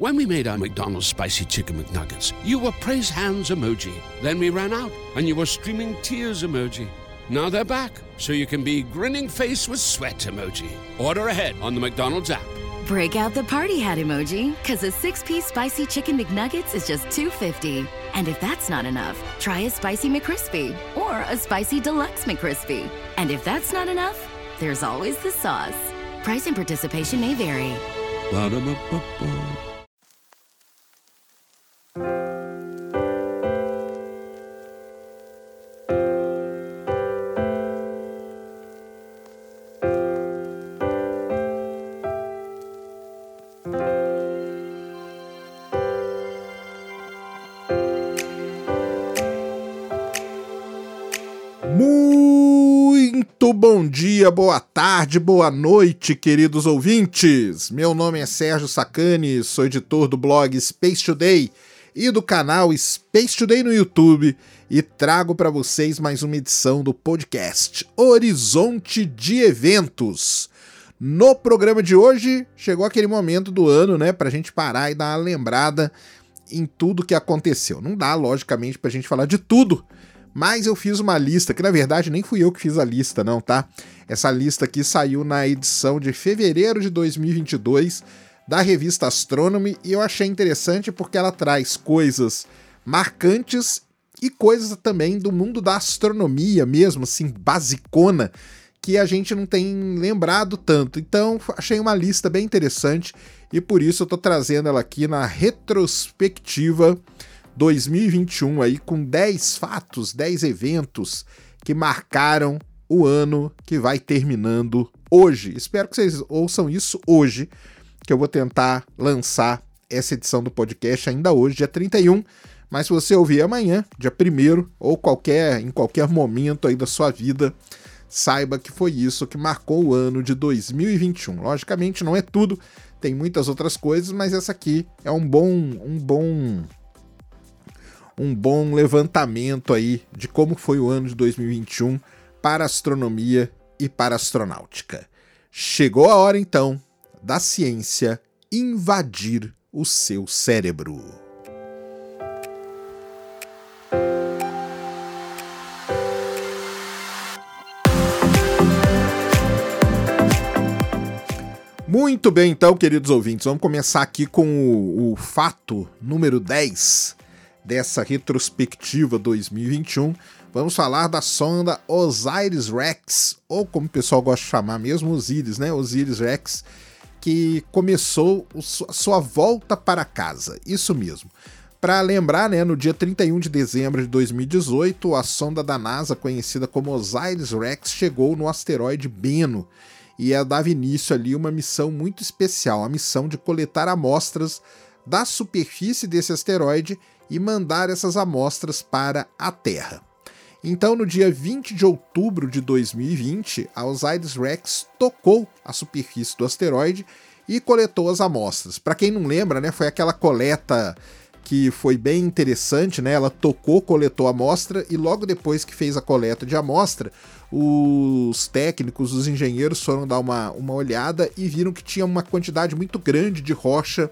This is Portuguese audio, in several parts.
When we made our McDonald's Spicy Chicken McNuggets, you were praise hands emoji. Then we ran out, and you were streaming tears emoji. Now they're back, so you can be grinning face with sweat emoji. Order ahead on the McDonald's app. Break out the party hat emoji, because a six piece spicy chicken McNuggets is just $2.50. And if that's not enough, try a spicy McCrispy or a spicy deluxe McCrispy. And if that's not enough, there's always the sauce. Price and participation may vary. Ba-da-ba-ba-ba. Boa tarde, boa noite, queridos ouvintes. Meu nome é Sérgio Sacani, sou editor do blog Space Today e do canal Space Today no YouTube e trago para vocês mais uma edição do podcast Horizonte de Eventos. No programa de hoje, chegou aquele momento do ano, né, pra gente parar e dar uma lembrada em tudo que aconteceu. Não dá, logicamente, pra gente falar de tudo, mas eu fiz uma lista, que na verdade nem fui eu que fiz a lista, não, tá? Essa lista aqui saiu na edição de fevereiro de 2022 da revista Astronomy e eu achei interessante porque ela traz coisas marcantes e coisas também do mundo da astronomia mesmo, assim, basicona, que a gente não tem lembrado tanto. Então, achei uma lista bem interessante e por isso eu tô trazendo ela aqui na retrospectiva 2021 aí com 10 fatos, 10 eventos que marcaram o ano que vai terminando hoje. Espero que vocês ouçam isso hoje, que eu vou tentar lançar essa edição do podcast ainda hoje, dia 31. Mas se você ouvir amanhã, dia 1 ou qualquer em qualquer momento aí da sua vida, saiba que foi isso que marcou o ano de 2021. Logicamente não é tudo, tem muitas outras coisas, mas essa aqui é um bom um bom um bom levantamento aí de como foi o ano de 2021 para astronomia e para astronáutica. Chegou a hora então da ciência invadir o seu cérebro. Muito bem, então, queridos ouvintes, vamos começar aqui com o, o fato número 10 dessa retrospectiva 2021. Vamos falar da sonda Osiris-Rex, ou como o pessoal gosta de chamar mesmo, Osiris, né? Osiris-Rex, que começou a sua volta para casa. Isso mesmo. Para lembrar, né, no dia 31 de dezembro de 2018, a sonda da NASA, conhecida como Osiris-Rex, chegou no asteroide Bennu e ela dava início ali uma missão muito especial, a missão de coletar amostras da superfície desse asteroide e mandar essas amostras para a Terra. Então, no dia 20 de outubro de 2020, a Osiris-Rex tocou a superfície do asteroide e coletou as amostras. Para quem não lembra, né, foi aquela coleta que foi bem interessante, né? Ela tocou, coletou a amostra e logo depois que fez a coleta de amostra, os técnicos, os engenheiros foram dar uma, uma olhada e viram que tinha uma quantidade muito grande de rocha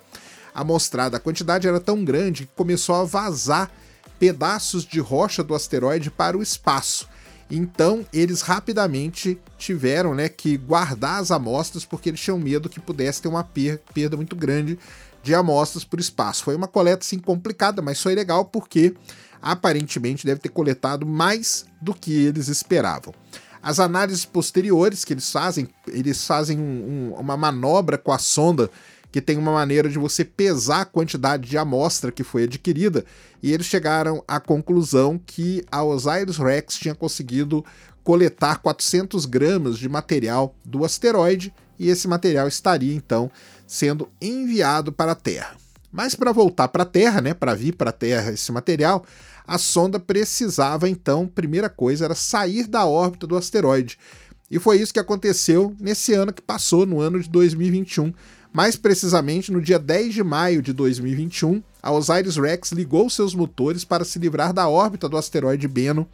amostrada. A quantidade era tão grande que começou a vazar pedaços de rocha do asteroide para o espaço. Então eles rapidamente tiveram né, que guardar as amostras porque eles tinham medo que pudesse ter uma perda muito grande de amostras por espaço. Foi uma coleta assim complicada, mas foi legal porque aparentemente deve ter coletado mais do que eles esperavam. As análises posteriores que eles fazem, eles fazem um, um, uma manobra com a sonda que tem uma maneira de você pesar a quantidade de amostra que foi adquirida, e eles chegaram à conclusão que a Osiris-Rex tinha conseguido coletar 400 gramas de material do asteroide, e esse material estaria então sendo enviado para a Terra. Mas para voltar para a Terra, né, para vir para a Terra esse material, a sonda precisava então, primeira coisa, era sair da órbita do asteroide. E foi isso que aconteceu nesse ano que passou, no ano de 2021. Mais precisamente, no dia 10 de maio de 2021, a Osiris-Rex ligou seus motores para se livrar da órbita do asteroide Bennu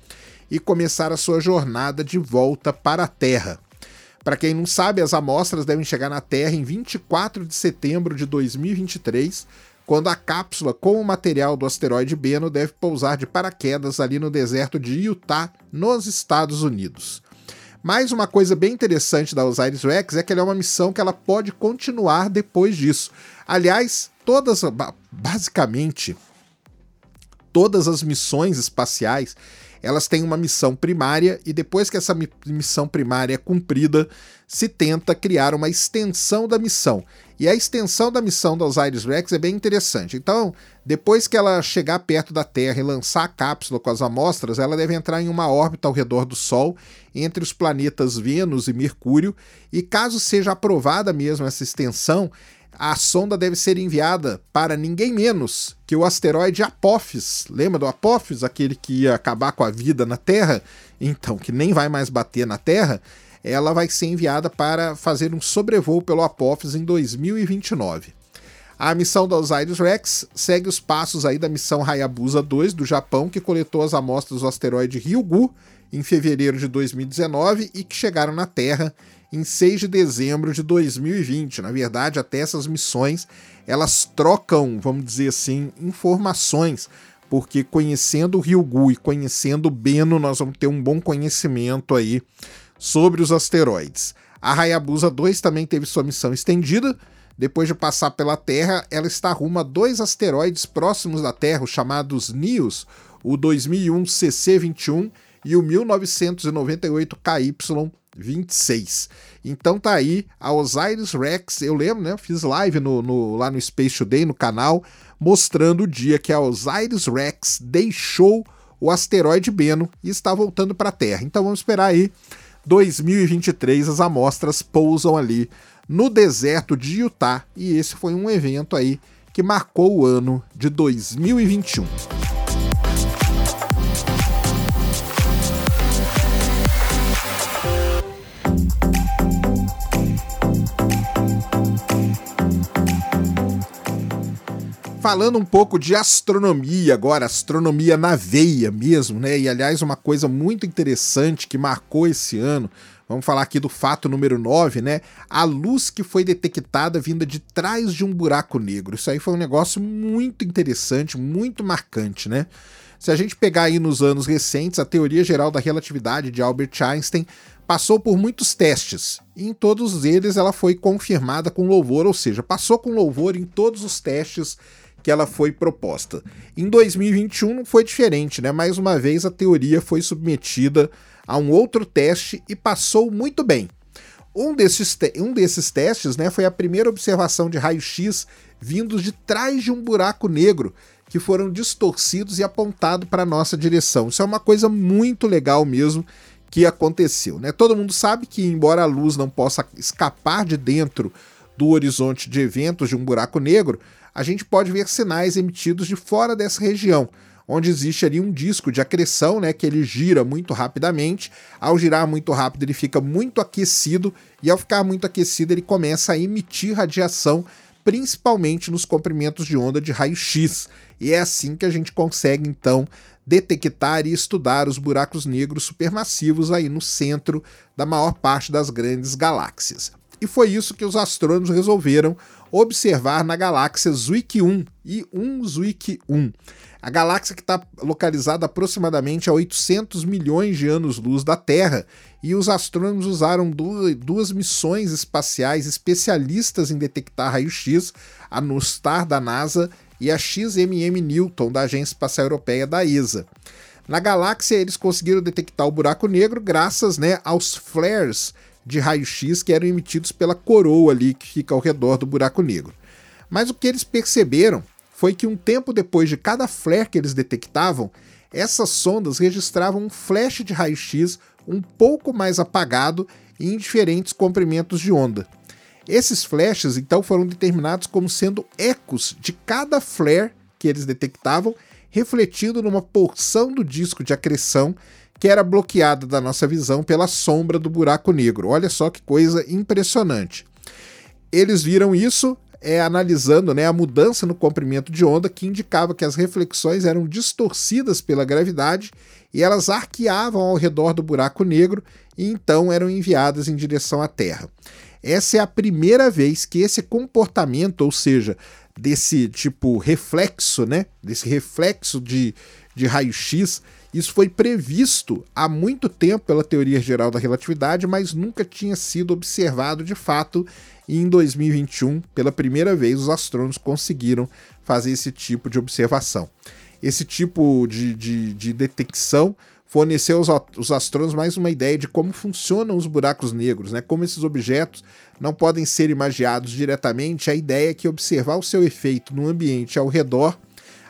e começar a sua jornada de volta para a Terra. Para quem não sabe, as amostras devem chegar na Terra em 24 de setembro de 2023, quando a cápsula com o material do asteroide Bennu deve pousar de paraquedas ali no deserto de Utah, nos Estados Unidos. Mais uma coisa bem interessante da Osiris-Rex é que ela é uma missão que ela pode continuar depois disso. Aliás, todas, basicamente, todas as missões espaciais elas têm uma missão primária e depois que essa missão primária é cumprida, se tenta criar uma extensão da missão. E a extensão da missão da Osiris-Rex é bem interessante. Então, depois que ela chegar perto da Terra e lançar a cápsula com as amostras, ela deve entrar em uma órbita ao redor do Sol, entre os planetas Vênus e Mercúrio, e caso seja aprovada mesmo essa extensão, a sonda deve ser enviada para ninguém menos que o asteroide Apophis. Lembra do Apophis, aquele que ia acabar com a vida na Terra? Então, que nem vai mais bater na Terra. Ela vai ser enviada para fazer um sobrevoo pelo Apophis em 2029. A missão da Osiris-Rex segue os passos aí da missão Hayabusa 2 do Japão, que coletou as amostras do asteroide Ryugu em fevereiro de 2019 e que chegaram na Terra em 6 de dezembro de 2020. Na verdade, até essas missões elas trocam, vamos dizer assim, informações, porque conhecendo o Ryugu e conhecendo o Beno, nós vamos ter um bom conhecimento aí sobre os asteroides. A Hayabusa 2 também teve sua missão estendida. Depois de passar pela Terra, ela está rumo a dois asteroides próximos da Terra, chamados NIOS, o 2001 CC21 e o 1998 KY 26. Então tá aí a Osiris Rex, eu lembro, né? Fiz live no, no, lá no Space Today, no canal, mostrando o dia que a Osiris Rex deixou o asteroide Beno e está voltando para a Terra. Então vamos esperar aí 2023 as amostras pousam ali no deserto de Utah e esse foi um evento aí que marcou o ano de 2021. Falando um pouco de astronomia agora, astronomia na veia mesmo, né? E aliás, uma coisa muito interessante que marcou esse ano, vamos falar aqui do fato número 9, né? A luz que foi detectada vinda de trás de um buraco negro. Isso aí foi um negócio muito interessante, muito marcante, né? Se a gente pegar aí nos anos recentes, a teoria geral da relatividade de Albert Einstein passou por muitos testes e em todos eles ela foi confirmada com louvor, ou seja, passou com louvor em todos os testes que ela foi proposta. Em 2021 não foi diferente, né? Mais uma vez a teoria foi submetida a um outro teste e passou muito bem. Um desses, um desses testes né, foi a primeira observação de raio-x vindos de trás de um buraco negro que foram distorcidos e apontados para a nossa direção. Isso é uma coisa muito legal mesmo que aconteceu. Né? Todo mundo sabe que, embora a luz não possa escapar de dentro do horizonte de eventos de um buraco negro, a gente pode ver sinais emitidos de fora dessa região, onde existe ali um disco de acreção, né, que ele gira muito rapidamente. Ao girar muito rápido, ele fica muito aquecido e ao ficar muito aquecido, ele começa a emitir radiação, principalmente nos comprimentos de onda de raio-x. E é assim que a gente consegue então detectar e estudar os buracos negros supermassivos aí no centro da maior parte das grandes galáxias. E foi isso que os astrônomos resolveram observar na galáxia Zwick 1 e 1 Zwick 1. A galáxia que está localizada aproximadamente a 800 milhões de anos-luz da Terra, e os astrônomos usaram duas missões espaciais especialistas em detectar raio-x, a NUSTAR da NASA e a XMM Newton da Agência Espacial Europeia da ESA. Na galáxia, eles conseguiram detectar o buraco negro graças né, aos flares de raio-x que eram emitidos pela coroa ali que fica ao redor do buraco negro. Mas o que eles perceberam foi que um tempo depois de cada flare que eles detectavam, essas sondas registravam um flash de raio-x um pouco mais apagado e em diferentes comprimentos de onda. Esses flashes então foram determinados como sendo ecos de cada flare que eles detectavam, refletindo numa porção do disco de acreção que era bloqueada da nossa visão pela sombra do buraco negro. Olha só que coisa impressionante. Eles viram isso, é, analisando né, a mudança no comprimento de onda que indicava que as reflexões eram distorcidas pela gravidade e elas arqueavam ao redor do buraco negro e então eram enviadas em direção à Terra. Essa é a primeira vez que esse comportamento, ou seja, desse tipo reflexo, né, desse reflexo de, de raio-x, isso foi previsto há muito tempo pela teoria geral da relatividade, mas nunca tinha sido observado de fato e em 2021, pela primeira vez, os astrônomos conseguiram fazer esse tipo de observação. Esse tipo de, de, de detecção forneceu aos, aos astrônomos mais uma ideia de como funcionam os buracos negros, né? como esses objetos não podem ser imagiados diretamente. A ideia é que observar o seu efeito no ambiente ao redor,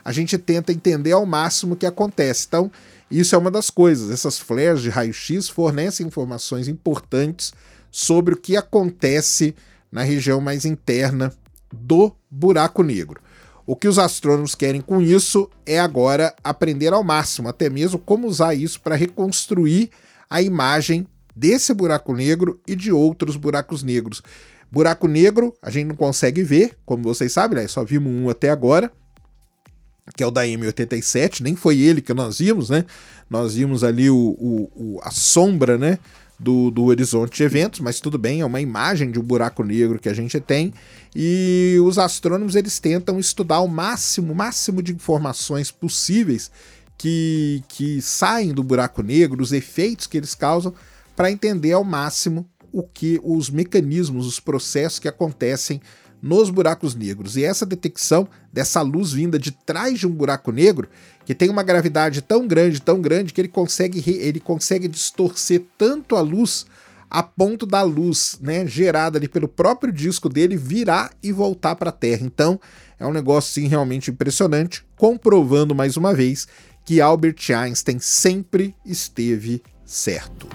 a gente tenta entender ao máximo o que acontece. Então, isso é uma das coisas. Essas flares de raio-x fornecem informações importantes sobre o que acontece na região mais interna do buraco negro. O que os astrônomos querem com isso é agora aprender ao máximo, até mesmo como usar isso para reconstruir a imagem desse buraco negro e de outros buracos negros. Buraco negro a gente não consegue ver, como vocês sabem, né? só vimos um até agora, que é o da M87, nem foi ele que nós vimos, né? Nós vimos ali o, o, o a sombra, né? do, do horizonte de eventos, mas tudo bem, é uma imagem de um buraco negro que a gente tem. E os astrônomos eles tentam estudar o máximo, máximo de informações possíveis que, que saem do buraco negro, os efeitos que eles causam, para entender ao máximo o que os mecanismos, os processos que acontecem nos buracos negros. E essa detecção dessa luz vinda de trás de um buraco negro, que tem uma gravidade tão grande, tão grande, que ele consegue, ele consegue distorcer tanto a luz a ponto da luz né, gerada ali pelo próprio disco dele virar e voltar para a Terra. Então é um negócio sim, realmente impressionante, comprovando mais uma vez que Albert Einstein sempre esteve certo.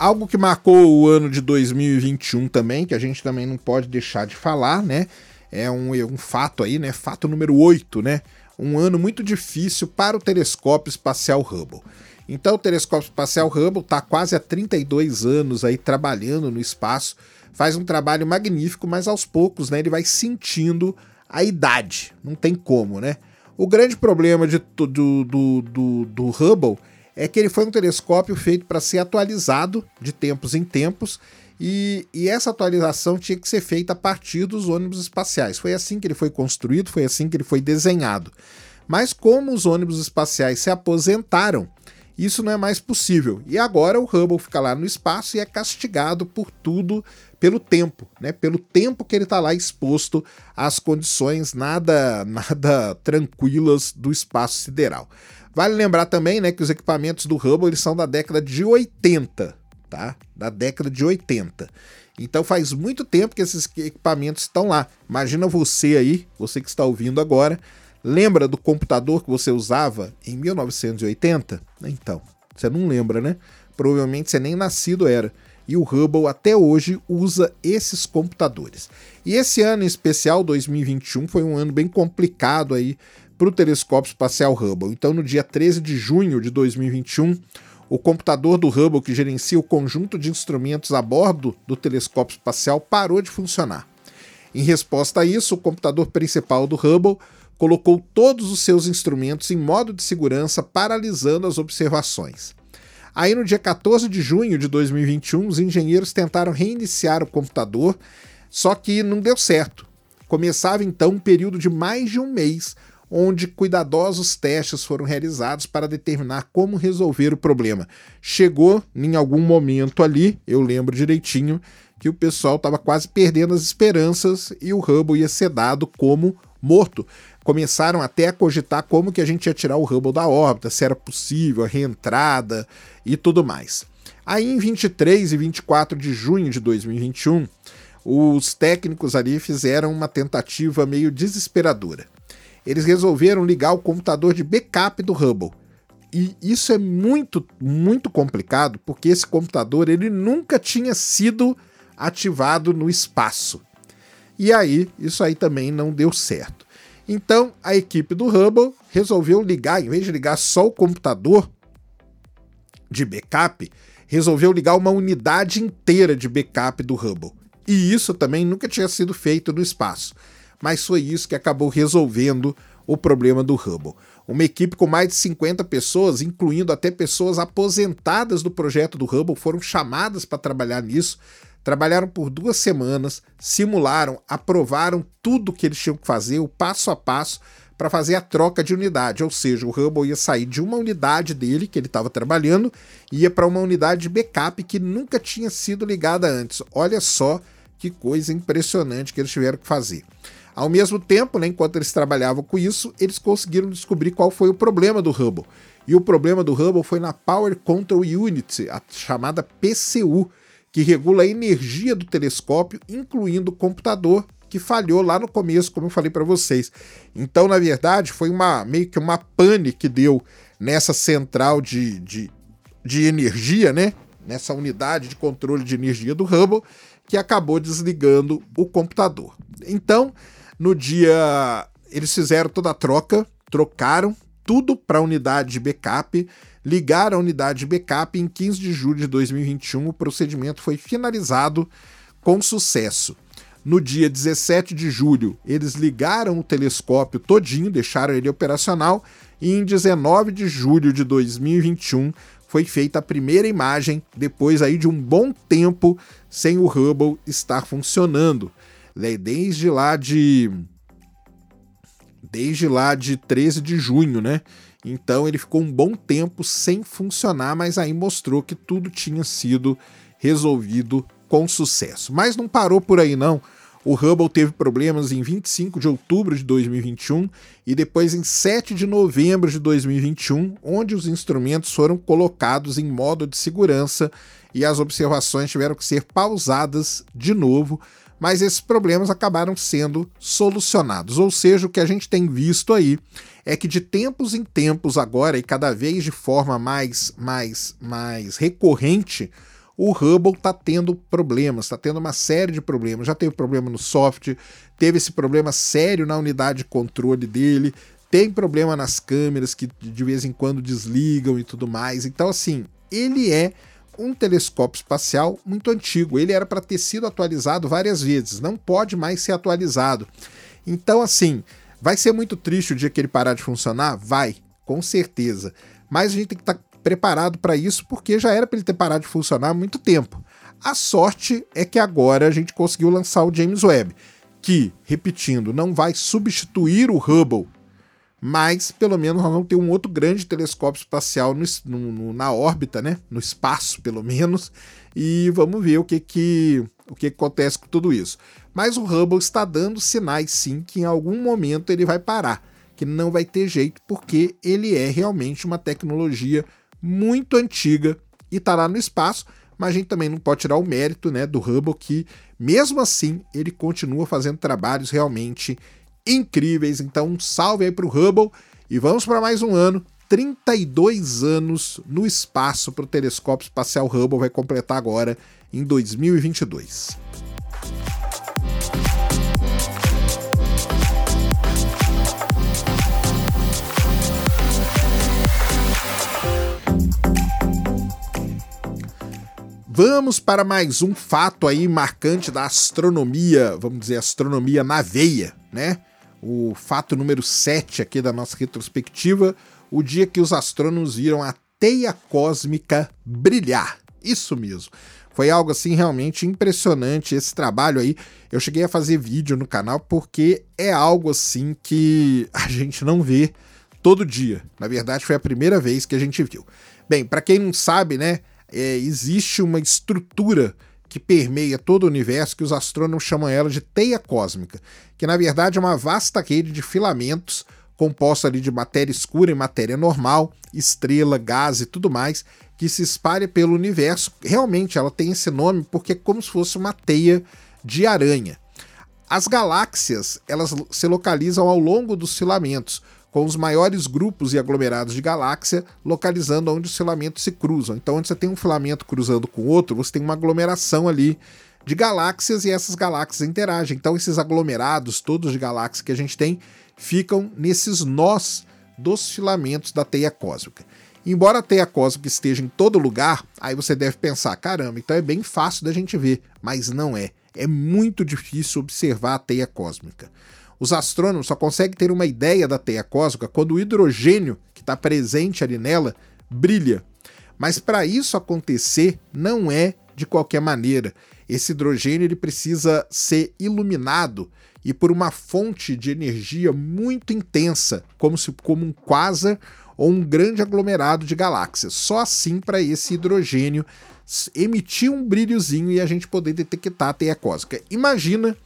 Algo que marcou o ano de 2021 também, que a gente também não pode deixar de falar, né? É um, um fato aí, né? Fato número 8, né? Um ano muito difícil para o telescópio espacial Hubble. Então, o telescópio espacial Hubble está quase há 32 anos aí trabalhando no espaço, faz um trabalho magnífico, mas aos poucos, né, ele vai sentindo a idade. Não tem como, né? O grande problema de, do, do, do, do Hubble é que ele foi um telescópio feito para ser atualizado de tempos em tempos e, e, essa atualização tinha que ser feita a partir dos ônibus espaciais. Foi assim que ele foi construído, foi assim que ele foi desenhado. Mas como os ônibus espaciais se aposentaram, isso não é mais possível. E agora o Hubble fica lá no espaço e é castigado por tudo pelo tempo, né? Pelo tempo que ele está lá exposto às condições nada nada tranquilas do espaço sideral. Vale lembrar também, né, que os equipamentos do Hubble eles são da década de 80, tá? Da década de 80. Então faz muito tempo que esses equipamentos estão lá. Imagina você aí, você que está ouvindo agora, lembra do computador que você usava em 1980? Então, você não lembra, né? Provavelmente você nem nascido era. E o Hubble até hoje usa esses computadores. E esse ano em especial, 2021, foi um ano bem complicado aí para o telescópio espacial Hubble. Então, no dia 13 de junho de 2021, o computador do Hubble, que gerencia o conjunto de instrumentos a bordo do telescópio espacial, parou de funcionar. Em resposta a isso, o computador principal do Hubble colocou todos os seus instrumentos em modo de segurança, paralisando as observações. Aí, no dia 14 de junho de 2021, os engenheiros tentaram reiniciar o computador, só que não deu certo. Começava então um período de mais de um mês onde cuidadosos testes foram realizados para determinar como resolver o problema. Chegou em algum momento ali, eu lembro direitinho, que o pessoal estava quase perdendo as esperanças e o Hubble ia ser dado como morto. Começaram até a cogitar como que a gente ia tirar o Hubble da órbita, se era possível, a reentrada e tudo mais. Aí em 23 e 24 de junho de 2021, os técnicos ali fizeram uma tentativa meio desesperadora eles resolveram ligar o computador de backup do Hubble. E isso é muito, muito complicado, porque esse computador ele nunca tinha sido ativado no espaço. E aí, isso aí também não deu certo. Então, a equipe do Hubble resolveu ligar, em vez de ligar só o computador de backup, resolveu ligar uma unidade inteira de backup do Hubble. E isso também nunca tinha sido feito no espaço. Mas foi isso que acabou resolvendo o problema do Hubble. Uma equipe com mais de 50 pessoas, incluindo até pessoas aposentadas do projeto do Hubble, foram chamadas para trabalhar nisso. Trabalharam por duas semanas, simularam, aprovaram tudo que eles tinham que fazer, o passo a passo, para fazer a troca de unidade. Ou seja, o Hubble ia sair de uma unidade dele, que ele estava trabalhando, e ia para uma unidade de backup que nunca tinha sido ligada antes. Olha só que coisa impressionante que eles tiveram que fazer. Ao mesmo tempo, né, enquanto eles trabalhavam com isso, eles conseguiram descobrir qual foi o problema do Hubble. E o problema do Hubble foi na Power Control Unit, a chamada PCU, que regula a energia do telescópio, incluindo o computador, que falhou lá no começo, como eu falei para vocês. Então, na verdade, foi uma meio que uma pane que deu nessa central de, de, de energia, né? Nessa unidade de controle de energia do Hubble, que acabou desligando o computador. Então, no dia. Eles fizeram toda a troca, trocaram tudo para a unidade de backup, ligaram a unidade de backup em 15 de julho de 2021 o procedimento foi finalizado com sucesso. No dia 17 de julho, eles ligaram o telescópio todinho, deixaram ele operacional, e em 19 de julho de 2021 foi feita a primeira imagem, depois aí de um bom tempo sem o Hubble estar funcionando desde lá de desde lá de 13 de junho, né? Então ele ficou um bom tempo sem funcionar, mas aí mostrou que tudo tinha sido resolvido com sucesso. Mas não parou por aí não. O Hubble teve problemas em 25 de outubro de 2021 e depois em 7 de novembro de 2021, onde os instrumentos foram colocados em modo de segurança e as observações tiveram que ser pausadas de novo mas esses problemas acabaram sendo solucionados. Ou seja, o que a gente tem visto aí é que de tempos em tempos agora e cada vez de forma mais mais mais recorrente, o Hubble está tendo problemas, está tendo uma série de problemas. Já teve problema no software, teve esse problema sério na unidade de controle dele, tem problema nas câmeras que de vez em quando desligam e tudo mais. Então, assim, ele é um telescópio espacial muito antigo. Ele era para ter sido atualizado várias vezes, não pode mais ser atualizado. Então, assim, vai ser muito triste o dia que ele parar de funcionar? Vai, com certeza. Mas a gente tem que estar tá preparado para isso porque já era para ele ter parado de funcionar há muito tempo. A sorte é que agora a gente conseguiu lançar o James Webb, que, repetindo, não vai substituir o Hubble mas pelo menos nós vamos ter um outro grande telescópio espacial no, no, na órbita, né? no espaço pelo menos, e vamos ver o que, que, o que acontece com tudo isso. Mas o Hubble está dando sinais sim que em algum momento ele vai parar, que não vai ter jeito, porque ele é realmente uma tecnologia muito antiga e está lá no espaço, mas a gente também não pode tirar o mérito né, do Hubble, que mesmo assim ele continua fazendo trabalhos realmente incríveis. Então, um salve aí para o Hubble e vamos para mais um ano. 32 anos no espaço para o telescópio espacial Hubble vai completar agora em 2022. Vamos para mais um fato aí marcante da astronomia, vamos dizer, astronomia na veia, né? O fato número 7 aqui da nossa retrospectiva, o dia que os astrônomos viram a teia cósmica brilhar. Isso mesmo. Foi algo assim realmente impressionante esse trabalho aí. Eu cheguei a fazer vídeo no canal porque é algo assim que a gente não vê todo dia. Na verdade, foi a primeira vez que a gente viu. Bem, para quem não sabe, né, é, existe uma estrutura que permeia todo o universo, que os astrônomos chamam ela de teia cósmica, que na verdade é uma vasta rede de filamentos composta ali de matéria escura e matéria normal, estrela, gás e tudo mais, que se espalha pelo universo. Realmente ela tem esse nome porque é como se fosse uma teia de aranha. As galáxias, elas se localizam ao longo dos filamentos, com os maiores grupos e aglomerados de galáxia localizando onde os filamentos se cruzam. Então, onde você tem um filamento cruzando com outro, você tem uma aglomeração ali de galáxias e essas galáxias interagem. Então, esses aglomerados todos de galáxias que a gente tem ficam nesses nós dos filamentos da teia cósmica. Embora a teia cósmica esteja em todo lugar, aí você deve pensar: caramba, então é bem fácil da gente ver, mas não é. É muito difícil observar a teia cósmica. Os astrônomos só conseguem ter uma ideia da teia cósmica quando o hidrogênio que está presente ali nela brilha. Mas para isso acontecer, não é de qualquer maneira. Esse hidrogênio ele precisa ser iluminado e por uma fonte de energia muito intensa, como se como um quasar ou um grande aglomerado de galáxias. Só assim para esse hidrogênio emitir um brilhozinho e a gente poder detectar a teia cósmica. Imagina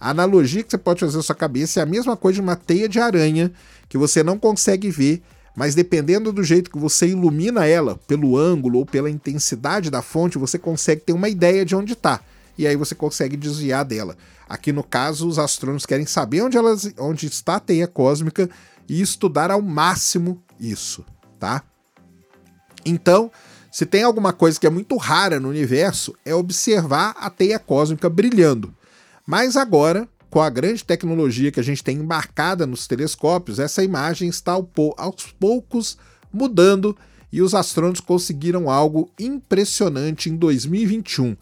a analogia que você pode fazer na sua cabeça é a mesma coisa de uma teia de aranha que você não consegue ver, mas dependendo do jeito que você ilumina ela, pelo ângulo ou pela intensidade da fonte, você consegue ter uma ideia de onde está. E aí você consegue desviar dela. Aqui no caso, os astrônomos querem saber onde, elas, onde está a teia cósmica e estudar ao máximo isso, tá? Então, se tem alguma coisa que é muito rara no universo, é observar a teia cósmica brilhando. Mas agora, com a grande tecnologia que a gente tem embarcada nos telescópios, essa imagem está aos poucos mudando e os astrônomos conseguiram algo impressionante em 2021.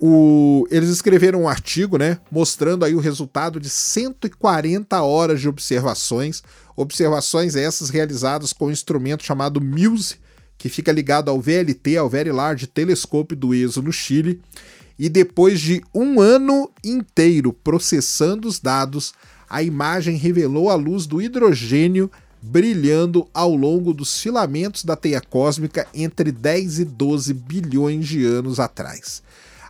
O, eles escreveram um artigo, né, mostrando aí o resultado de 140 horas de observações, observações essas realizadas com um instrumento chamado MUSE, que fica ligado ao VLT, ao Very Large Telescope do ESO no Chile, e depois de um ano inteiro processando os dados, a imagem revelou a luz do hidrogênio brilhando ao longo dos filamentos da teia cósmica entre 10 e 12 bilhões de anos atrás.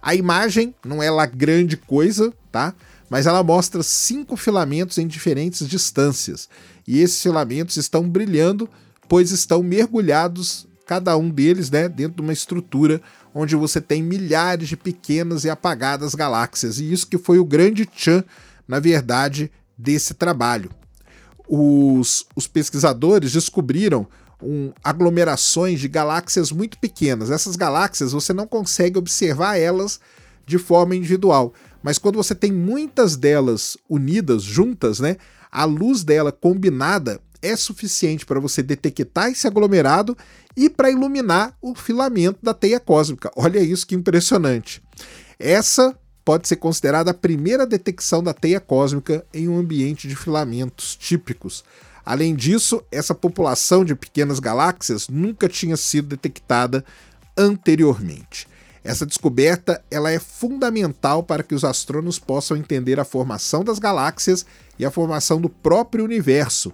A imagem não é lá grande coisa, tá? Mas ela mostra cinco filamentos em diferentes distâncias. E esses filamentos estão brilhando, pois estão mergulhados, cada um deles, né, dentro de uma estrutura onde você tem milhares de pequenas e apagadas galáxias. E isso que foi o grande tchan, na verdade, desse trabalho. Os, os pesquisadores descobriram um, aglomerações de galáxias muito pequenas. Essas galáxias você não consegue observar elas de forma individual, mas quando você tem muitas delas unidas, juntas, né, a luz dela combinada é suficiente para você detectar esse aglomerado e para iluminar o filamento da teia cósmica. Olha isso que impressionante. Essa pode ser considerada a primeira detecção da teia cósmica em um ambiente de filamentos típicos. Além disso, essa população de pequenas galáxias nunca tinha sido detectada anteriormente. Essa descoberta ela é fundamental para que os astrônomos possam entender a formação das galáxias e a formação do próprio universo.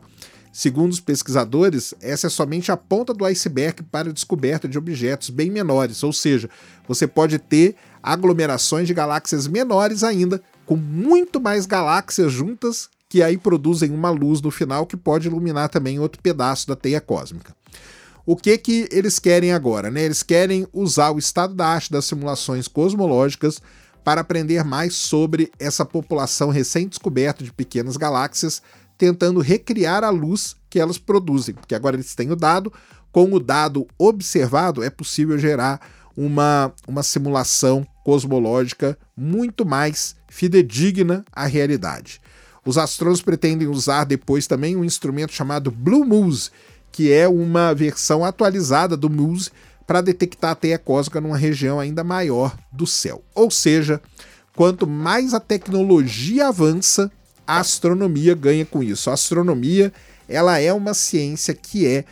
Segundo os pesquisadores, essa é somente a ponta do iceberg para a descoberta de objetos bem menores, ou seja, você pode ter aglomerações de galáxias menores ainda, com muito mais galáxias juntas que aí produzem uma luz no final que pode iluminar também outro pedaço da teia cósmica. O que que eles querem agora? Né? Eles querem usar o estado da arte das simulações cosmológicas para aprender mais sobre essa população recém-descoberta de pequenas galáxias, tentando recriar a luz que elas produzem, porque agora eles têm o dado, com o dado observado é possível gerar uma, uma simulação cosmológica muito mais fidedigna à realidade. Os astrônomos pretendem usar depois também um instrumento chamado Blue Muse, que é uma versão atualizada do Muse para detectar a teia cósmica numa região ainda maior do céu. Ou seja, quanto mais a tecnologia avança, a astronomia ganha com isso. A astronomia, ela é uma ciência que é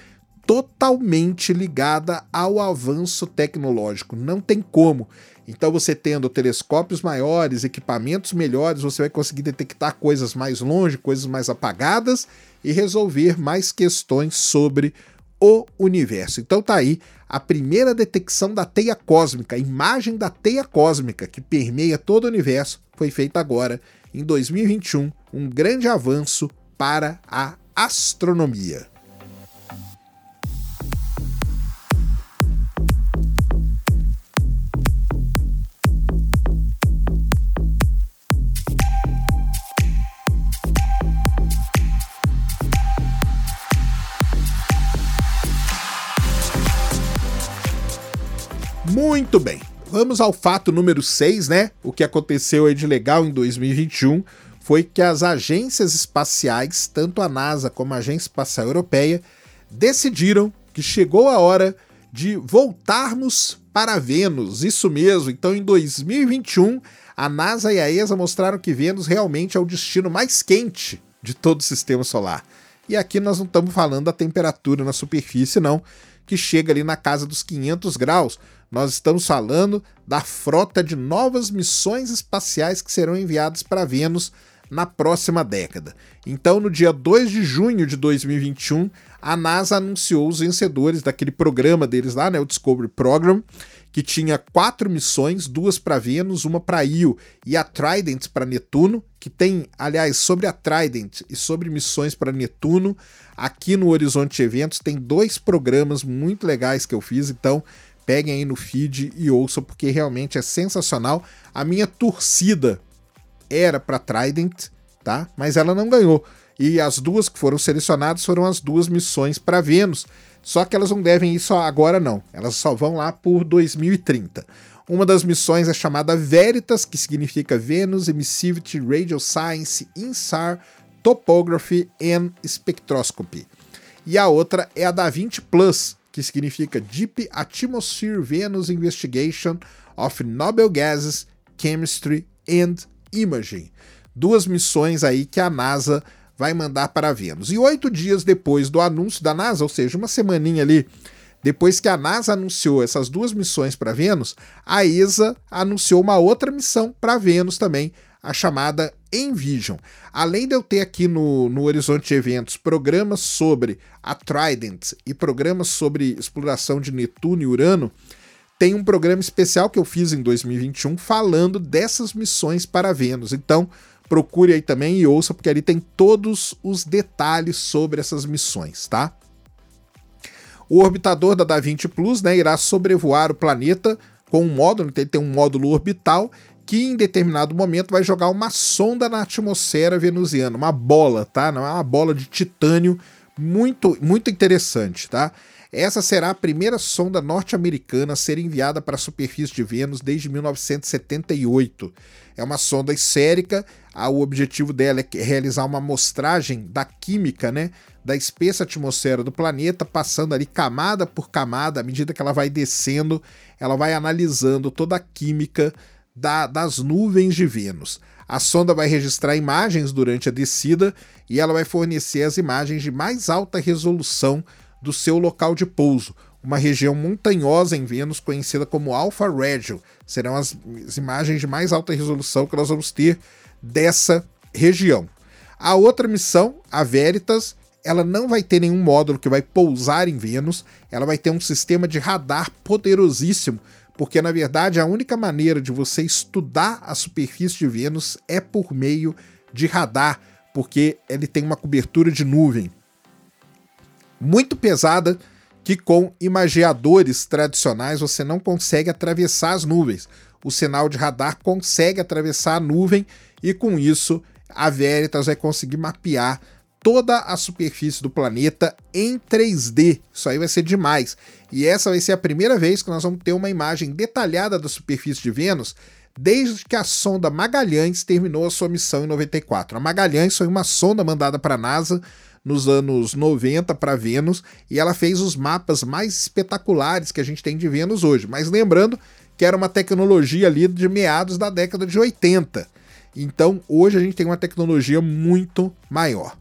totalmente ligada ao avanço tecnológico. Não tem como. Então, você tendo telescópios maiores, equipamentos melhores, você vai conseguir detectar coisas mais longe, coisas mais apagadas e resolver mais questões sobre o universo. Então, tá aí a primeira detecção da teia cósmica, a imagem da teia cósmica que permeia todo o universo, foi feita agora em 2021, um grande avanço para a astronomia. Muito bem. Vamos ao fato número 6, né? O que aconteceu aí de legal em 2021 foi que as agências espaciais, tanto a NASA como a Agência Espacial Europeia, decidiram que chegou a hora de voltarmos para Vênus. Isso mesmo. Então, em 2021, a NASA e a ESA mostraram que Vênus realmente é o destino mais quente de todo o sistema solar. E aqui nós não estamos falando da temperatura na superfície, não, que chega ali na casa dos 500 graus. Nós estamos falando da frota de novas missões espaciais que serão enviadas para Vênus na próxima década. Então, no dia 2 de junho de 2021, a NASA anunciou os vencedores daquele programa deles lá, né, o Discovery Program, que tinha quatro missões, duas para Vênus, uma para Io e a Trident para Netuno, que tem, aliás, sobre a Trident e sobre missões para Netuno, aqui no Horizonte Eventos tem dois programas muito legais que eu fiz, então peguem aí no feed e ouçam porque realmente é sensacional. A minha torcida era para Trident, tá? Mas ela não ganhou. E as duas que foram selecionadas foram as duas missões para Vênus. Só que elas não devem ir só agora, não. Elas só vão lá por 2030. Uma das missões é chamada Veritas, que significa Venus Emissivity Radio Science INSAR Topography and Spectroscopy. E a outra é a da 20 Plus, que significa Deep Atmosphere Venus Investigation of Noble Gases, Chemistry and Imaging. Duas missões aí que a NASA vai mandar para Vênus. E oito dias depois do anúncio da NASA, ou seja, uma semaninha ali depois que a NASA anunciou essas duas missões para Vênus, a ESA anunciou uma outra missão para Vênus também, a chamada Envision. Além de eu ter aqui no, no Horizonte Eventos programas sobre a Trident e programas sobre exploração de Netuno e Urano, tem um programa especial que eu fiz em 2021 falando dessas missões para Vênus. Então, procure aí também e ouça, porque ali tem todos os detalhes sobre essas missões, tá? O orbitador da Da Vinci Plus né, irá sobrevoar o planeta com um módulo, ele tem um módulo orbital que em determinado momento vai jogar uma sonda na atmosfera venusiana, uma bola, tá? Não é uma bola de titânio muito muito interessante, tá? Essa será a primeira sonda norte-americana a ser enviada para a superfície de Vênus desde 1978. É uma sonda esférica, o objetivo dela é realizar uma amostragem da química, né, da espessa atmosfera do planeta, passando ali camada por camada, à medida que ela vai descendo, ela vai analisando toda a química da, das nuvens de Vênus. A sonda vai registrar imagens durante a descida e ela vai fornecer as imagens de mais alta resolução do seu local de pouso, uma região montanhosa em Vênus conhecida como Alpha Regio. Serão as, as imagens de mais alta resolução que nós vamos ter dessa região. A outra missão, a Veritas, ela não vai ter nenhum módulo que vai pousar em Vênus, ela vai ter um sistema de radar poderosíssimo, porque na verdade a única maneira de você estudar a superfície de Vênus é por meio de radar, porque ele tem uma cobertura de nuvem muito pesada que com imageadores tradicionais você não consegue atravessar as nuvens. O sinal de radar consegue atravessar a nuvem e com isso a Veritas vai conseguir mapear toda a superfície do planeta em 3D. Isso aí vai ser demais. E essa vai ser a primeira vez que nós vamos ter uma imagem detalhada da superfície de Vênus desde que a sonda Magalhães terminou a sua missão em 94. A Magalhães foi uma sonda mandada para a NASA nos anos 90 para Vênus e ela fez os mapas mais espetaculares que a gente tem de Vênus hoje. Mas lembrando que era uma tecnologia ali de meados da década de 80. Então hoje a gente tem uma tecnologia muito maior.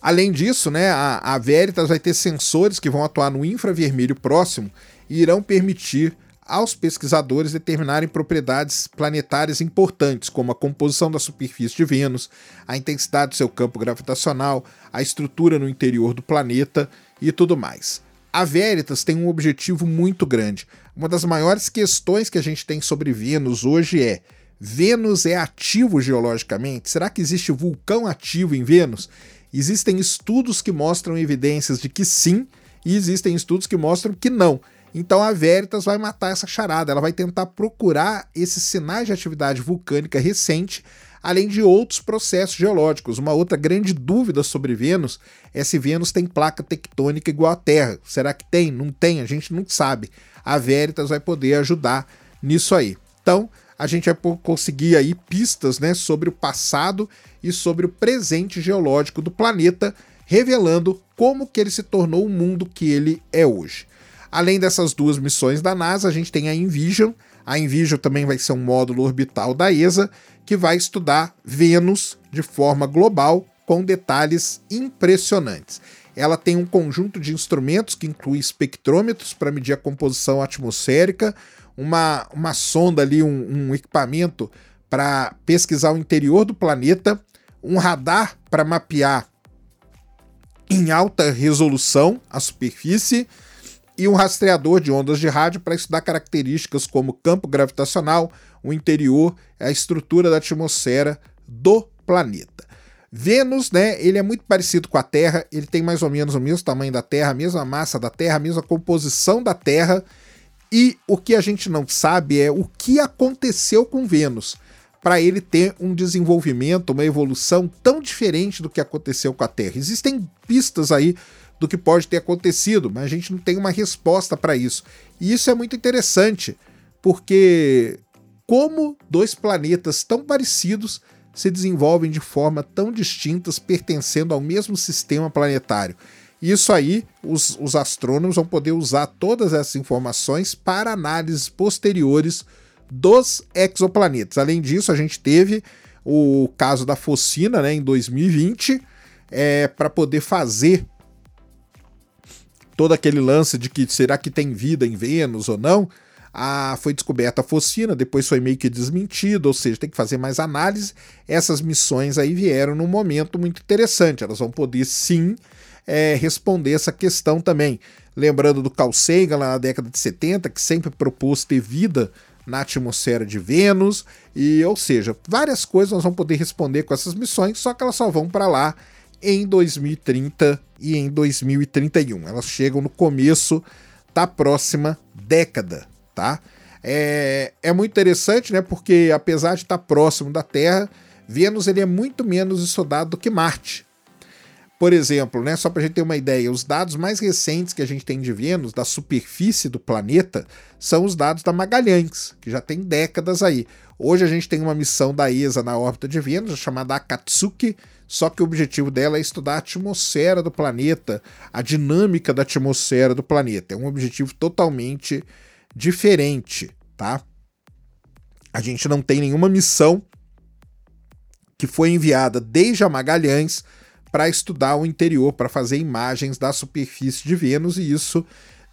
Além disso, né, a, a Veritas vai ter sensores que vão atuar no infravermelho próximo e irão permitir aos pesquisadores determinarem propriedades planetárias importantes, como a composição da superfície de Vênus, a intensidade do seu campo gravitacional, a estrutura no interior do planeta e tudo mais. A Veritas tem um objetivo muito grande. Uma das maiores questões que a gente tem sobre Vênus hoje é: Vênus é ativo geologicamente? Será que existe vulcão ativo em Vênus? Existem estudos que mostram evidências de que sim, e existem estudos que mostram que não. Então a Veritas vai matar essa charada, ela vai tentar procurar esses sinais de atividade vulcânica recente além de outros processos geológicos. Uma outra grande dúvida sobre Vênus é se Vênus tem placa tectônica igual à Terra. Será que tem? Não tem? A gente não sabe. A Veritas vai poder ajudar nisso aí. Então, a gente vai conseguir aí pistas né, sobre o passado e sobre o presente geológico do planeta, revelando como que ele se tornou o mundo que ele é hoje. Além dessas duas missões da NASA, a gente tem a Envision. A Envision também vai ser um módulo orbital da ESA que vai estudar Vênus de forma global com detalhes impressionantes. Ela tem um conjunto de instrumentos que inclui espectrômetros para medir a composição atmosférica, uma, uma sonda ali, um, um equipamento para pesquisar o interior do planeta, um radar para mapear em alta resolução a superfície e um rastreador de ondas de rádio para estudar características como campo gravitacional, o interior, a estrutura da atmosfera do planeta. Vênus, né, ele é muito parecido com a Terra, ele tem mais ou menos o mesmo tamanho da Terra, a mesma massa da Terra, a mesma composição da Terra, e o que a gente não sabe é o que aconteceu com Vênus para ele ter um desenvolvimento, uma evolução tão diferente do que aconteceu com a Terra. Existem pistas aí do que pode ter acontecido, mas a gente não tem uma resposta para isso. E isso é muito interessante, porque como dois planetas tão parecidos se desenvolvem de forma tão distintas, pertencendo ao mesmo sistema planetário. Isso aí, os, os astrônomos vão poder usar todas essas informações para análises posteriores dos exoplanetas. Além disso, a gente teve o caso da Focina né, em 2020, é, para poder fazer todo aquele lance de que será que tem vida em Vênus ou não a, foi descoberta a focina, depois foi meio que desmentido, ou seja, tem que fazer mais análise. Essas missões aí vieram num momento muito interessante, elas vão poder sim é, responder essa questão também. Lembrando do Carl Sagan lá na década de 70, que sempre propôs ter vida na atmosfera de Vênus, e ou seja, várias coisas nós vamos poder responder com essas missões, só que elas só vão para lá em 2030 e em 2031. Elas chegam no começo da próxima década tá? É, é muito interessante, né? Porque apesar de estar próximo da Terra, Vênus ele é muito menos estudado do que Marte. Por exemplo, né, só para a gente ter uma ideia, os dados mais recentes que a gente tem de Vênus, da superfície do planeta, são os dados da Magalhães, que já tem décadas aí. Hoje a gente tem uma missão da ESA na órbita de Vênus, chamada Akatsuki, só que o objetivo dela é estudar a atmosfera do planeta, a dinâmica da atmosfera do planeta. É um objetivo totalmente diferente, tá? A gente não tem nenhuma missão que foi enviada desde a Magalhães para estudar o interior, para fazer imagens da superfície de Vênus, e isso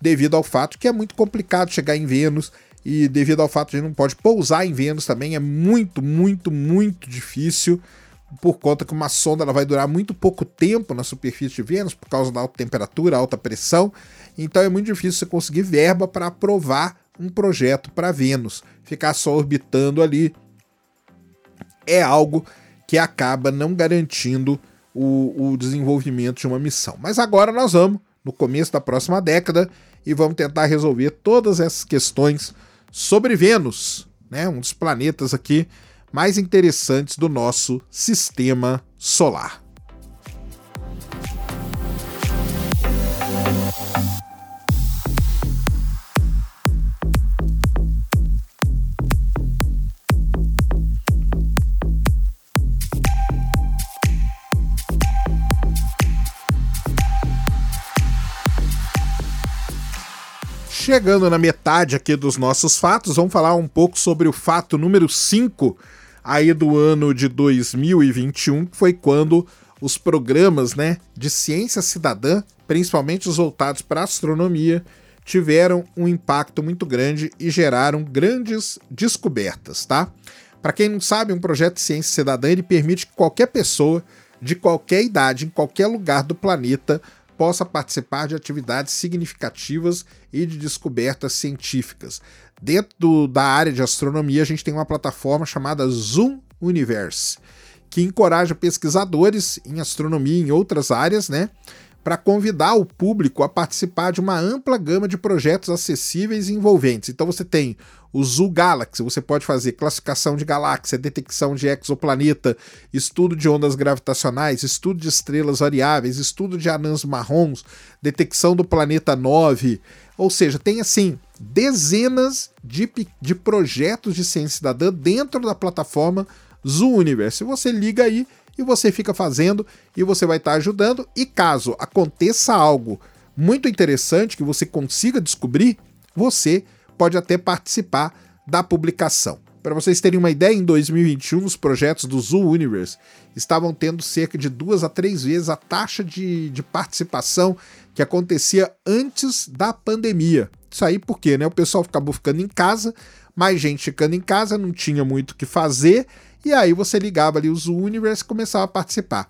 devido ao fato que é muito complicado chegar em Vênus e devido ao fato de não pode pousar em Vênus também é muito, muito, muito difícil por conta que uma sonda ela vai durar muito pouco tempo na superfície de Vênus por causa da alta temperatura, alta pressão então é muito difícil você conseguir verba para aprovar um projeto para Vênus. Ficar só orbitando ali é algo que acaba não garantindo o, o desenvolvimento de uma missão. Mas agora nós vamos, no começo da próxima década, e vamos tentar resolver todas essas questões sobre Vênus, né? um dos planetas aqui mais interessantes do nosso sistema solar. Chegando na metade aqui dos nossos fatos, vamos falar um pouco sobre o fato número 5 aí do ano de 2021, que foi quando os programas né, de ciência cidadã, principalmente os voltados para astronomia, tiveram um impacto muito grande e geraram grandes descobertas, tá? Para quem não sabe, um projeto de ciência cidadã ele permite que qualquer pessoa de qualquer idade, em qualquer lugar do planeta, possa participar de atividades significativas e de descobertas científicas. Dentro do, da área de astronomia, a gente tem uma plataforma chamada Zoom Universe, que encoraja pesquisadores em astronomia e em outras áreas, né, para convidar o público a participar de uma ampla gama de projetos acessíveis e envolventes. Então você tem o Zoo Galaxy, você pode fazer classificação de galáxia, detecção de exoplaneta, estudo de ondas gravitacionais, estudo de estrelas variáveis, estudo de anãs marrons, detecção do planeta 9. Ou seja, tem assim dezenas de, de projetos de ciência cidadã dentro da plataforma Zoo Universe. Você liga aí e você fica fazendo e você vai estar tá ajudando. E caso aconteça algo muito interessante que você consiga descobrir, você pode até participar da publicação. Para vocês terem uma ideia, em 2021 os projetos do Zoo Universe estavam tendo cerca de duas a três vezes a taxa de, de participação que acontecia antes da pandemia. Isso aí porque né, o pessoal acabou ficando em casa, mais gente ficando em casa, não tinha muito o que fazer, e aí você ligava ali os Universe e começava a participar.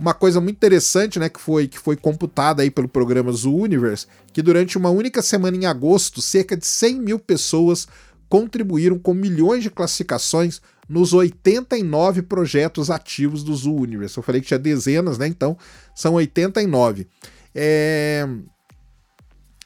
Uma coisa muito interessante, né, que foi que foi computada aí pelo programa Zoo Universe, que durante uma única semana em agosto, cerca de 100 mil pessoas contribuíram com milhões de classificações nos 89 projetos ativos do Zoo Universe. Eu falei que tinha dezenas, né? Então são 89. É...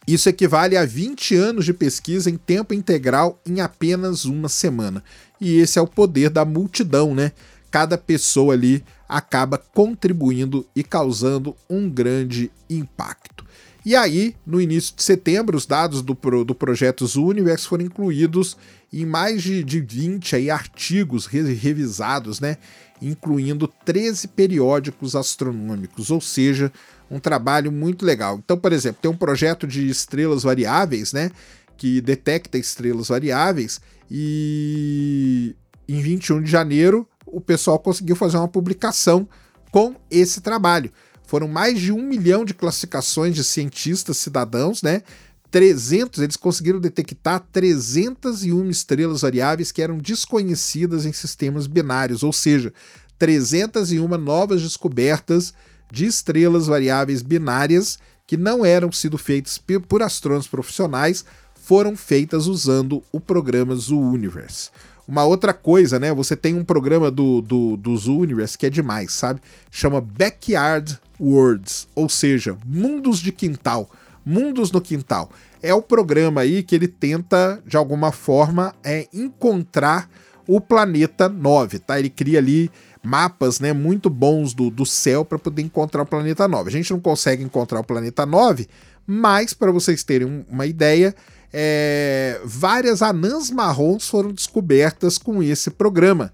Isso equivale a 20 anos de pesquisa em tempo integral em apenas uma semana. E esse é o poder da multidão, né? Cada pessoa ali acaba contribuindo e causando um grande impacto. E aí, no início de setembro, os dados do, do projeto Universe foram incluídos em mais de, de 20 aí, artigos re, revisados, né? incluindo 13 periódicos astronômicos, ou seja, um trabalho muito legal. Então, por exemplo, tem um projeto de estrelas variáveis, né, que detecta estrelas variáveis e em 21 de janeiro o pessoal conseguiu fazer uma publicação com esse trabalho. Foram mais de um milhão de classificações de cientistas cidadãos, né? 300, eles conseguiram detectar 301 estrelas variáveis que eram desconhecidas em sistemas binários, ou seja, 301 novas descobertas de estrelas variáveis binárias que não eram sido feitas por astrônomos profissionais, foram feitas usando o programa Zoo Universe. Uma outra coisa, né? Você tem um programa do, do, do Universe que é demais, sabe? Chama Backyard Worlds, ou seja, mundos de quintal, mundos no quintal. É o programa aí que ele tenta, de alguma forma, é encontrar o planeta 9, tá? Ele cria ali mapas né, muito bons do, do céu para poder encontrar o planeta 9. A gente não consegue encontrar o planeta 9, mas para vocês terem uma ideia, é, várias anãs marrons foram descobertas com esse programa.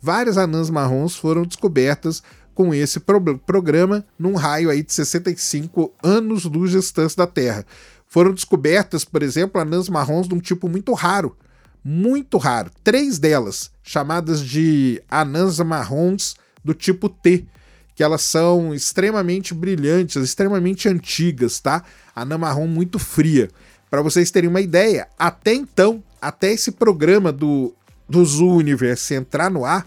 Várias anãs marrons foram descobertas com esse pro programa num raio aí de 65 anos luz de distância da Terra. Foram descobertas, por exemplo, anãs marrons de um tipo muito raro, muito raro. Três delas, chamadas de anãs marrons do tipo T, que elas são extremamente brilhantes, extremamente antigas, tá? Anã marrom muito fria. Para vocês terem uma ideia, até então, até esse programa do, do Zoo Universe entrar no ar,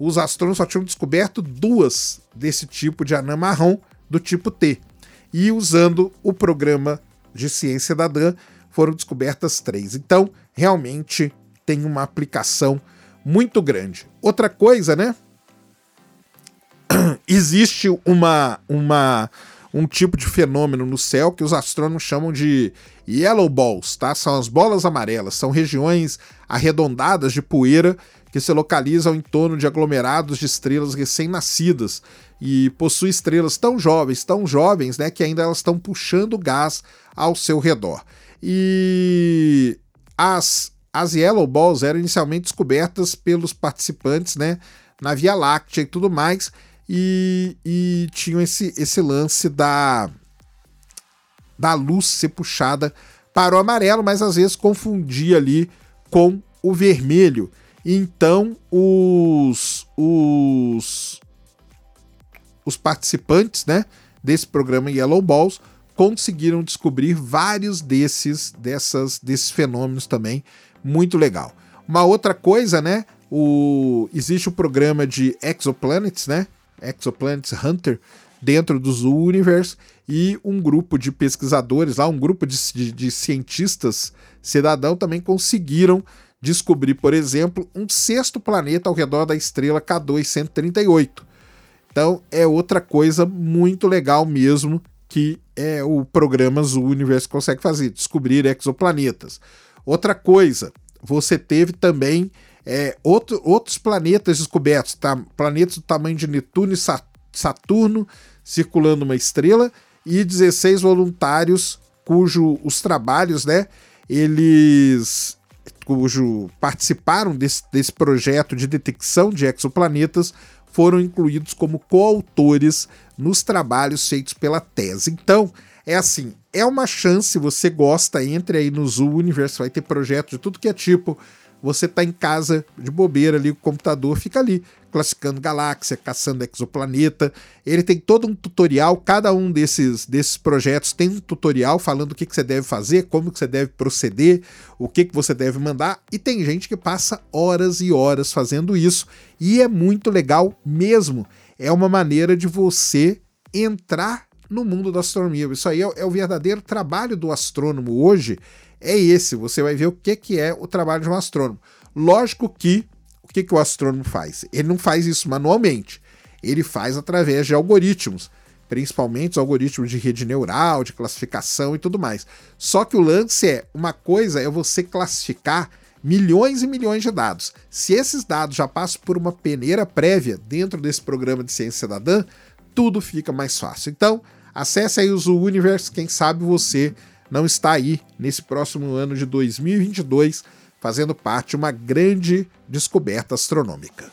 os astrônomos só tinham descoberto duas desse tipo de anã marrom do tipo T. E usando o programa de ciência da DAN, foram descobertas três. Então, realmente tem uma aplicação muito grande. Outra coisa, né? Existe uma, uma, um tipo de fenômeno no céu que os astrônomos chamam de yellow balls, tá? São as bolas amarelas, são regiões arredondadas de poeira que se localizam em torno de aglomerados de estrelas recém-nascidas e possui estrelas tão jovens, tão jovens, né, que ainda elas estão puxando gás ao seu redor. E as, as Yellow Balls eram inicialmente descobertas pelos participantes né, na Via Láctea e tudo mais, e, e tinham esse, esse lance da, da luz ser puxada para o amarelo, mas às vezes confundia ali com o vermelho. Então os, os, os participantes né, desse programa Yellow Balls conseguiram descobrir vários desses dessas desses fenômenos também muito legal. Uma outra coisa, né? O existe o programa de exoplanets, né? Exoplanets Hunter dentro do Zoo Universe e um grupo de pesquisadores lá, um grupo de, de, de cientistas cidadão também conseguiram descobrir, por exemplo, um sexto planeta ao redor da estrela K2 138. Então é outra coisa muito legal mesmo que é o programa Zoo Universo consegue fazer, descobrir exoplanetas. Outra coisa, você teve também é, outro, outros planetas descobertos, tá? planetas do tamanho de Netuno e Saturno circulando uma estrela e 16 voluntários cujo os trabalhos, né, eles cujo participaram desse, desse projeto de detecção de exoplanetas foram incluídos como coautores nos trabalhos feitos pela tese. Então, é assim, é uma chance, você gosta, entre aí no Zoo Universo, vai ter projeto de tudo que é tipo. Você tá em casa de bobeira ali, o computador fica ali, classificando galáxia, caçando exoplaneta. Ele tem todo um tutorial, cada um desses, desses projetos tem um tutorial falando o que, que você deve fazer, como que você deve proceder, o que, que você deve mandar. E tem gente que passa horas e horas fazendo isso. E é muito legal mesmo. É uma maneira de você entrar no mundo da astronomia. Isso aí é, é o verdadeiro trabalho do astrônomo hoje. É esse, você vai ver o que, que é o trabalho de um astrônomo. Lógico que o que, que o astrônomo faz? Ele não faz isso manualmente, ele faz através de algoritmos, principalmente os algoritmos de rede neural, de classificação e tudo mais. Só que o lance é: uma coisa é você classificar milhões e milhões de dados. Se esses dados já passam por uma peneira prévia dentro desse programa de ciência cidadã, tudo fica mais fácil. Então, Acesse aí o Zoo Universe, quem sabe você não está aí nesse próximo ano de 2022 fazendo parte de uma grande descoberta astronômica.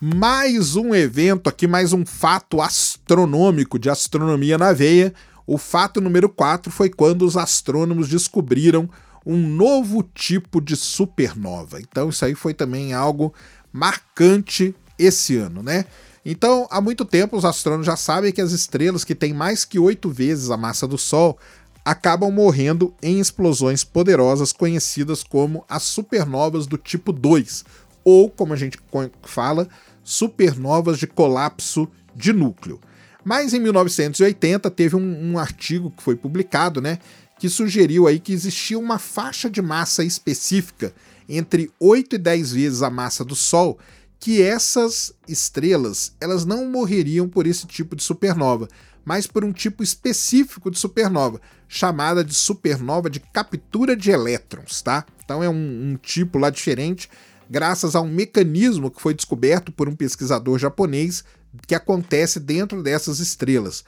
mais um evento aqui, mais um fato astronômico de astronomia na veia. O fato número 4 foi quando os astrônomos descobriram um novo tipo de supernova. Então, isso aí foi também algo marcante esse ano, né? Então, há muito tempo os astrônomos já sabem que as estrelas que têm mais que oito vezes a massa do Sol acabam morrendo em explosões poderosas conhecidas como as supernovas do tipo 2, ou como a gente fala, supernovas de colapso de núcleo. Mas em 1980 teve um, um, artigo que foi publicado, né, que sugeriu aí que existia uma faixa de massa específica entre 8 e 10 vezes a massa do Sol, que essas estrelas elas não morreriam por esse tipo de supernova, mas por um tipo específico de supernova, chamada de supernova de captura de elétrons, tá? Então é um, um tipo lá diferente graças a um mecanismo que foi descoberto por um pesquisador japonês que acontece dentro dessas estrelas.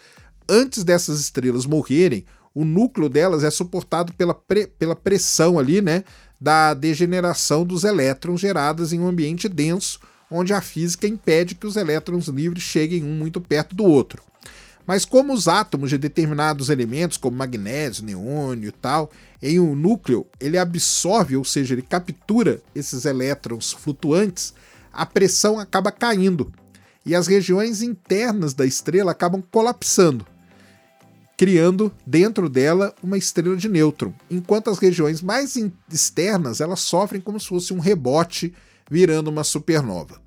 Antes dessas estrelas morrerem, o núcleo delas é suportado pela, pre pela pressão ali, né, da degeneração dos elétrons geradas em um ambiente denso, onde a física impede que os elétrons livres cheguem um muito perto do outro. Mas como os átomos de determinados elementos, como magnésio, neônio e tal, em um núcleo, ele absorve, ou seja, ele captura esses elétrons flutuantes, a pressão acaba caindo e as regiões internas da estrela acabam colapsando, criando dentro dela uma estrela de nêutron, enquanto as regiões mais externas elas sofrem como se fosse um rebote virando uma supernova.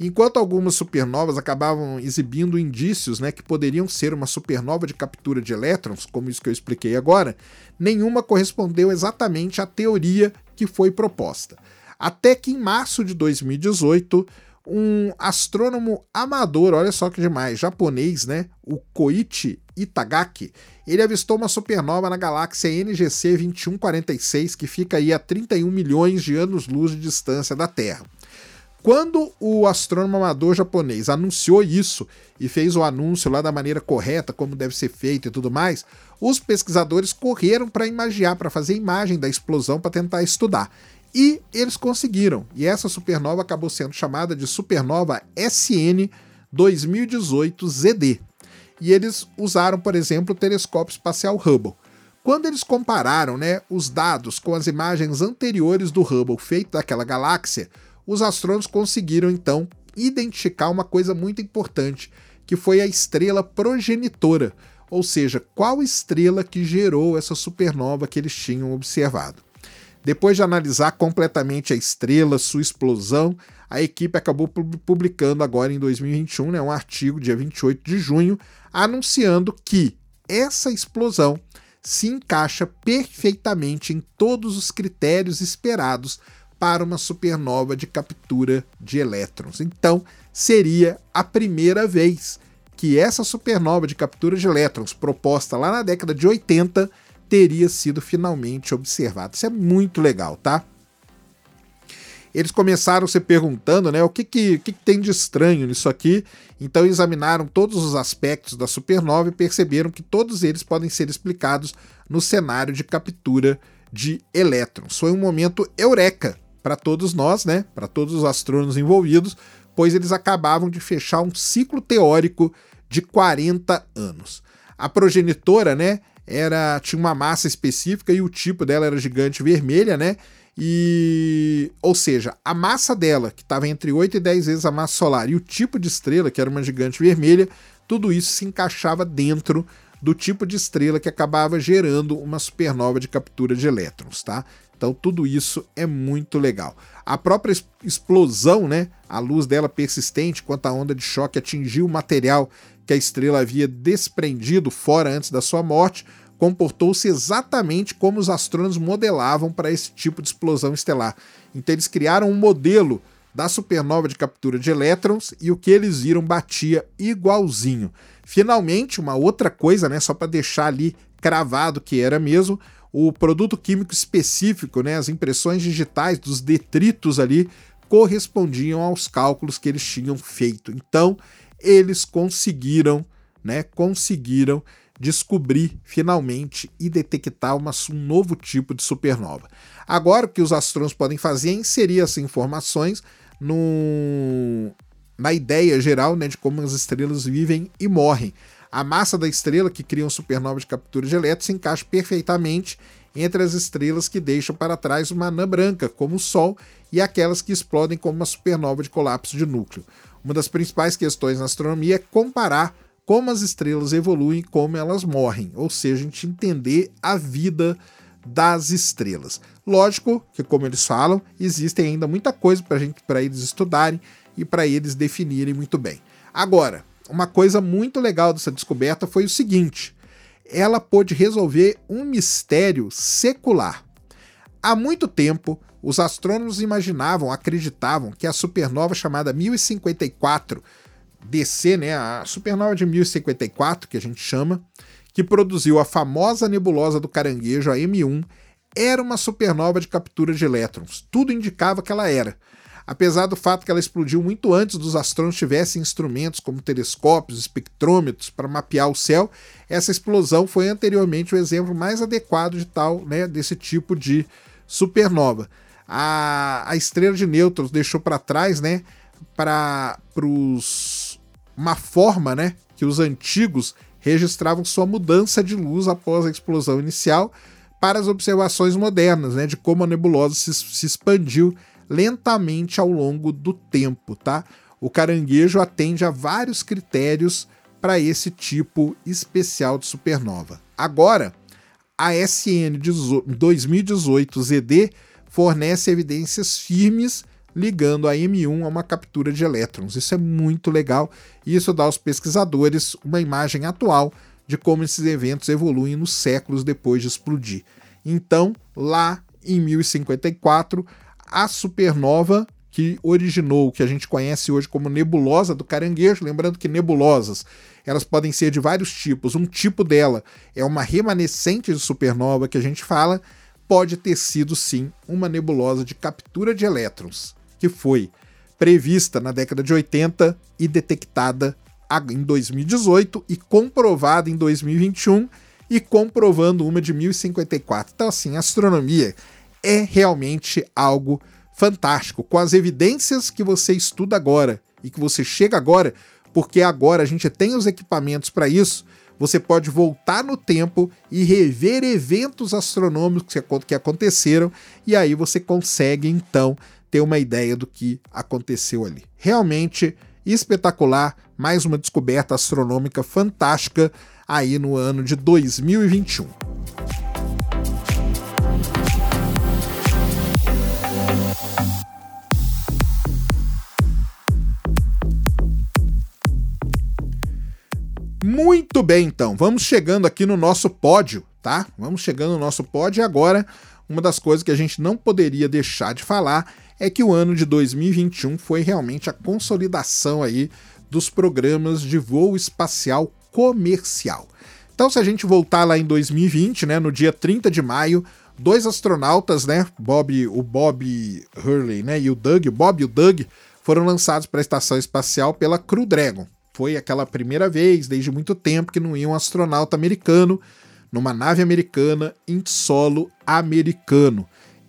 Enquanto algumas supernovas acabavam exibindo indícios né, que poderiam ser uma supernova de captura de elétrons, como isso que eu expliquei agora, nenhuma correspondeu exatamente à teoria que foi proposta. Até que em março de 2018, um astrônomo amador, olha só que demais, japonês, né, o Koichi Itagaki, ele avistou uma supernova na galáxia NGC 2146, que fica aí a 31 milhões de anos-luz de distância da Terra. Quando o astrônomo amador japonês anunciou isso e fez o anúncio lá da maneira correta, como deve ser feito e tudo mais, os pesquisadores correram para imaginar, para fazer imagem da explosão para tentar estudar. E eles conseguiram. E essa supernova acabou sendo chamada de supernova SN 2018 ZD. E eles usaram, por exemplo, o telescópio espacial Hubble. Quando eles compararam né, os dados com as imagens anteriores do Hubble feito daquela galáxia, os astrônomos conseguiram então identificar uma coisa muito importante, que foi a estrela progenitora, ou seja, qual estrela que gerou essa supernova que eles tinham observado. Depois de analisar completamente a estrela, sua explosão, a equipe acabou publicando agora em 2021 né, um artigo, dia 28 de junho, anunciando que essa explosão se encaixa perfeitamente em todos os critérios esperados para uma supernova de captura de elétrons. Então, seria a primeira vez que essa supernova de captura de elétrons, proposta lá na década de 80, teria sido finalmente observada. Isso é muito legal, tá? Eles começaram se perguntando, né, o que, que, que tem de estranho nisso aqui. Então examinaram todos os aspectos da supernova e perceberam que todos eles podem ser explicados no cenário de captura de elétrons. Foi um momento eureka para todos nós, né, para todos os astrônomos envolvidos, pois eles acabavam de fechar um ciclo teórico de 40 anos. A progenitora, né, era tinha uma massa específica e o tipo dela era gigante vermelha, né? E, ou seja, a massa dela, que estava entre 8 e 10 vezes a massa solar, e o tipo de estrela, que era uma gigante vermelha, tudo isso se encaixava dentro do tipo de estrela que acabava gerando uma supernova de captura de elétrons, tá? Então tudo isso é muito legal. A própria explosão, né, a luz dela persistente, quanto a onda de choque atingiu o material que a estrela havia desprendido fora antes da sua morte, comportou-se exatamente como os astrônomos modelavam para esse tipo de explosão estelar. Então eles criaram um modelo da supernova de captura de elétrons e o que eles viram batia igualzinho. Finalmente, uma outra coisa, né, só para deixar ali cravado que era mesmo, o produto químico específico, né, as impressões digitais dos detritos ali correspondiam aos cálculos que eles tinham feito. Então, eles conseguiram, né, conseguiram descobrir finalmente e detectar uma, um novo tipo de supernova. Agora, o que os astrônomos podem fazer é inserir essas informações no, na ideia geral né, de como as estrelas vivem e morrem. A massa da estrela que cria uma supernova de captura de elétrons se encaixa perfeitamente entre as estrelas que deixam para trás uma anã branca, como o Sol, e aquelas que explodem como uma supernova de colapso de núcleo. Uma das principais questões na astronomia é comparar como as estrelas evoluem e como elas morrem, ou seja, a gente entender a vida das estrelas. Lógico que, como eles falam, existem ainda muita coisa para gente, para eles estudarem e para eles definirem muito bem. Agora, uma coisa muito legal dessa descoberta foi o seguinte: ela pôde resolver um mistério secular. Há muito tempo, os astrônomos imaginavam, acreditavam que a supernova chamada 1054 DC, né, a supernova de 1054, que a gente chama, que produziu a famosa nebulosa do caranguejo, a M1, era uma supernova de captura de elétrons. Tudo indicava que ela era apesar do fato que ela explodiu muito antes dos astrônomos tivessem instrumentos como telescópios, espectrômetros para mapear o céu, essa explosão foi anteriormente o exemplo mais adequado de tal, né, desse tipo de supernova. A, a estrela de nêutrons deixou para trás, né, para uma forma, né, que os antigos registravam sua mudança de luz após a explosão inicial para as observações modernas, né, de como a nebulosa se, se expandiu lentamente ao longo do tempo, tá? O caranguejo atende a vários critérios para esse tipo especial de supernova. Agora, a SN 2018 ZD fornece evidências firmes ligando a M1 a uma captura de elétrons. Isso é muito legal e isso dá aos pesquisadores uma imagem atual de como esses eventos evoluem nos séculos depois de explodir. Então, lá em 1054, a supernova que originou o que a gente conhece hoje como nebulosa do caranguejo, lembrando que nebulosas elas podem ser de vários tipos. Um tipo dela é uma remanescente de supernova que a gente fala, pode ter sido sim uma nebulosa de captura de elétrons, que foi prevista na década de 80 e detectada em 2018 e comprovada em 2021 e comprovando uma de 1054. Então assim, a astronomia é realmente algo fantástico, com as evidências que você estuda agora e que você chega agora, porque agora a gente tem os equipamentos para isso. Você pode voltar no tempo e rever eventos astronômicos que aconteceram, e aí você consegue então ter uma ideia do que aconteceu ali. Realmente espetacular, mais uma descoberta astronômica fantástica aí no ano de 2021. Muito bem, então, vamos chegando aqui no nosso pódio, tá? Vamos chegando no nosso pódio e agora uma das coisas que a gente não poderia deixar de falar é que o ano de 2021 foi realmente a consolidação aí dos programas de voo espacial comercial. Então, se a gente voltar lá em 2020, né, no dia 30 de maio, dois astronautas, né, Bob, o Bob Hurley, né, e o Doug, o Bob e o Doug, foram lançados para a estação espacial pela Crew Dragon. Foi aquela primeira vez, desde muito tempo, que não ia um astronauta americano numa nave americana em solo americano.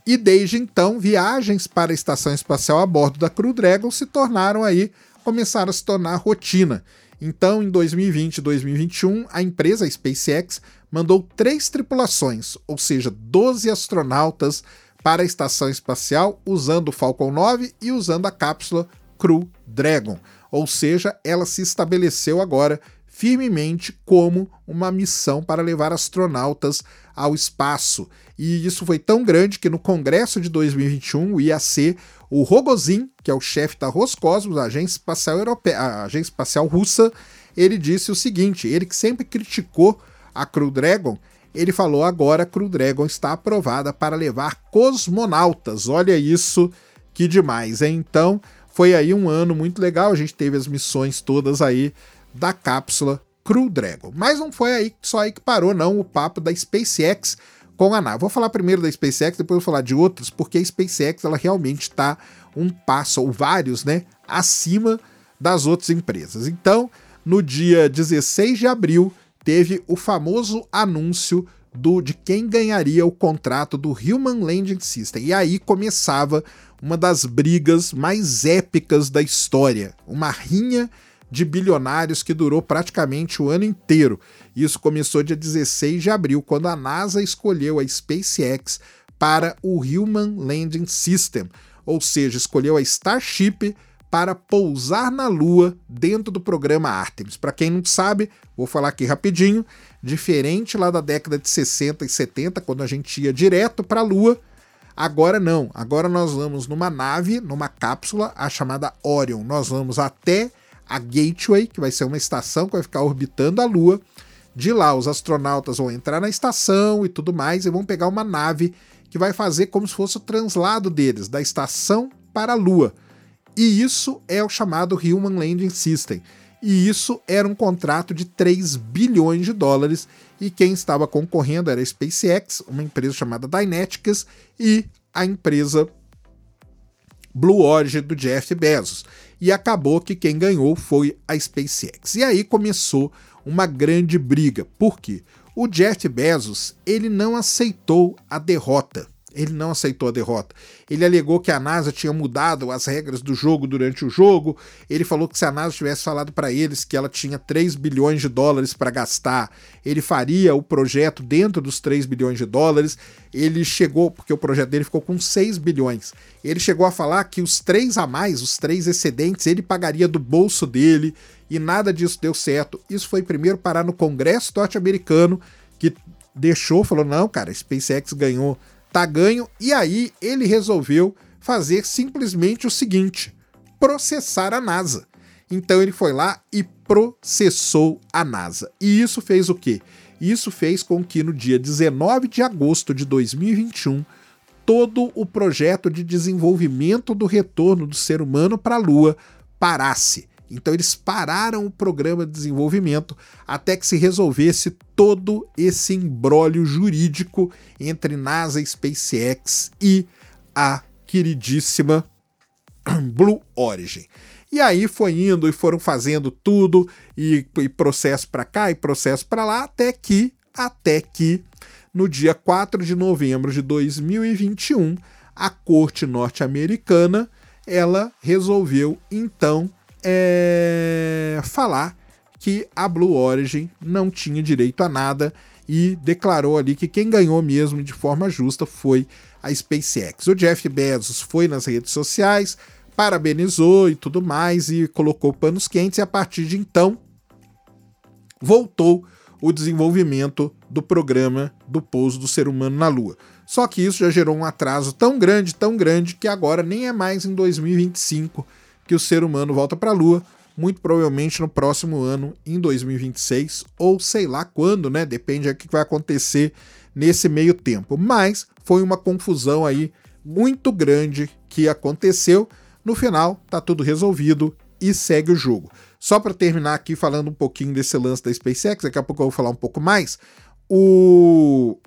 E desde então, viagens para a estação espacial a bordo da Crew Dragon se tornaram aí, começaram a se tornar rotina. Então, em 2020 e 2021, a empresa SpaceX mandou três tripulações, ou seja, 12 astronautas para a estação espacial usando o Falcon 9 e usando a cápsula Crew Dragon ou seja, ela se estabeleceu agora firmemente como uma missão para levar astronautas ao espaço. E isso foi tão grande que no Congresso de 2021, o IAC, o Rogozin, que é o chefe da Roscosmos, a agência espacial europeia, a agência espacial russa, ele disse o seguinte: ele que sempre criticou a Crew Dragon, ele falou agora a Crew Dragon está aprovada para levar cosmonautas. Olha isso que demais, hein? Então, foi aí um ano muito legal, a gente teve as missões todas aí da cápsula Crew Dragon. Mas não foi aí só aí que parou, não, o papo da SpaceX com a nave. Vou falar primeiro da SpaceX, depois vou falar de outras, porque a SpaceX ela realmente está um passo, ou vários, né, acima das outras empresas. Então, no dia 16 de abril, teve o famoso anúncio do de quem ganharia o contrato do Human Landing System. E aí começava uma das brigas mais épicas da história, uma rinha de bilionários que durou praticamente o ano inteiro. Isso começou dia 16 de abril, quando a NASA escolheu a SpaceX para o Human Landing System, ou seja, escolheu a Starship para pousar na Lua dentro do programa Artemis. Para quem não sabe, vou falar aqui rapidinho, diferente lá da década de 60 e 70, quando a gente ia direto para a Lua, Agora não, agora nós vamos numa nave, numa cápsula, a chamada Orion. Nós vamos até a Gateway, que vai ser uma estação que vai ficar orbitando a Lua. De lá, os astronautas vão entrar na estação e tudo mais, e vão pegar uma nave que vai fazer como se fosse o translado deles, da estação para a Lua. E isso é o chamado Human Landing System. E isso era um contrato de 3 bilhões de dólares e quem estava concorrendo era a SpaceX, uma empresa chamada Dyneticas, e a empresa Blue Origin do Jeff Bezos. E acabou que quem ganhou foi a SpaceX. E aí começou uma grande briga. Por quê? O Jeff Bezos ele não aceitou a derrota. Ele não aceitou a derrota. Ele alegou que a NASA tinha mudado as regras do jogo durante o jogo. Ele falou que se a NASA tivesse falado para eles que ela tinha 3 bilhões de dólares para gastar, ele faria o projeto dentro dos 3 bilhões de dólares. Ele chegou, porque o projeto dele ficou com 6 bilhões. Ele chegou a falar que os três a mais, os três excedentes, ele pagaria do bolso dele e nada disso deu certo. Isso foi primeiro parar no Congresso norte-americano, que deixou, falou: não, cara, SpaceX ganhou tá ganho, e aí ele resolveu fazer simplesmente o seguinte: processar a NASA. Então ele foi lá e processou a NASA. E isso fez o quê? Isso fez com que no dia 19 de agosto de 2021 todo o projeto de desenvolvimento do retorno do ser humano para a Lua parasse. Então eles pararam o programa de desenvolvimento até que se resolvesse todo esse embrólio jurídico entre NASA, SpaceX e a queridíssima Blue Origin. E aí foi indo e foram fazendo tudo e, e processo para cá e processo para lá até que até que no dia 4 de novembro de 2021 a corte norte-americana ela resolveu então é, falar que a Blue Origin não tinha direito a nada e declarou ali que quem ganhou mesmo de forma justa foi a SpaceX. O Jeff Bezos foi nas redes sociais, parabenizou e tudo mais e colocou panos quentes e a partir de então voltou o desenvolvimento do programa do pouso do ser humano na Lua. Só que isso já gerou um atraso tão grande, tão grande que agora nem é mais em 2025 que o ser humano volta para a Lua, muito provavelmente no próximo ano, em 2026, ou sei lá quando, né? Depende do que vai acontecer nesse meio tempo. Mas foi uma confusão aí muito grande que aconteceu. No final, tá tudo resolvido e segue o jogo. Só para terminar aqui falando um pouquinho desse lance da SpaceX, daqui a pouco eu vou falar um pouco mais. O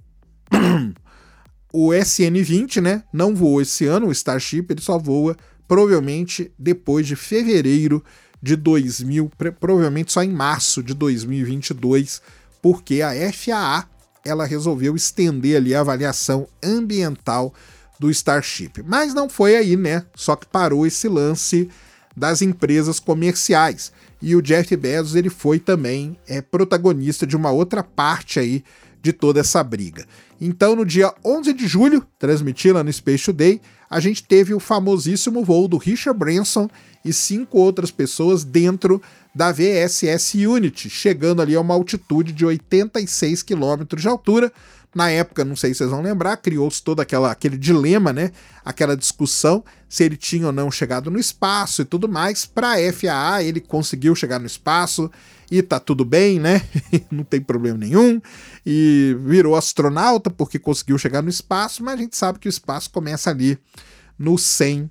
o SN20, né, não voou esse ano, o Starship, ele só voa provavelmente depois de fevereiro de 2000, provavelmente só em março de 2022, porque a FAA ela resolveu estender ali a avaliação ambiental do Starship. Mas não foi aí, né? Só que parou esse lance das empresas comerciais. E o Jeff Bezos ele foi também é, protagonista de uma outra parte aí de toda essa briga. Então, no dia 11 de julho, transmitida no Space Today, a gente teve o famosíssimo voo do Richard Branson e cinco outras pessoas dentro da VSS Unity, chegando ali a uma altitude de 86 km de altura. Na época, não sei se vocês vão lembrar, criou-se todo aquela, aquele dilema, né? Aquela discussão se ele tinha ou não chegado no espaço e tudo mais. Para a FAA, ele conseguiu chegar no espaço e tá tudo bem, né? não tem problema nenhum. E virou astronauta porque conseguiu chegar no espaço, mas a gente sabe que o espaço começa ali no 100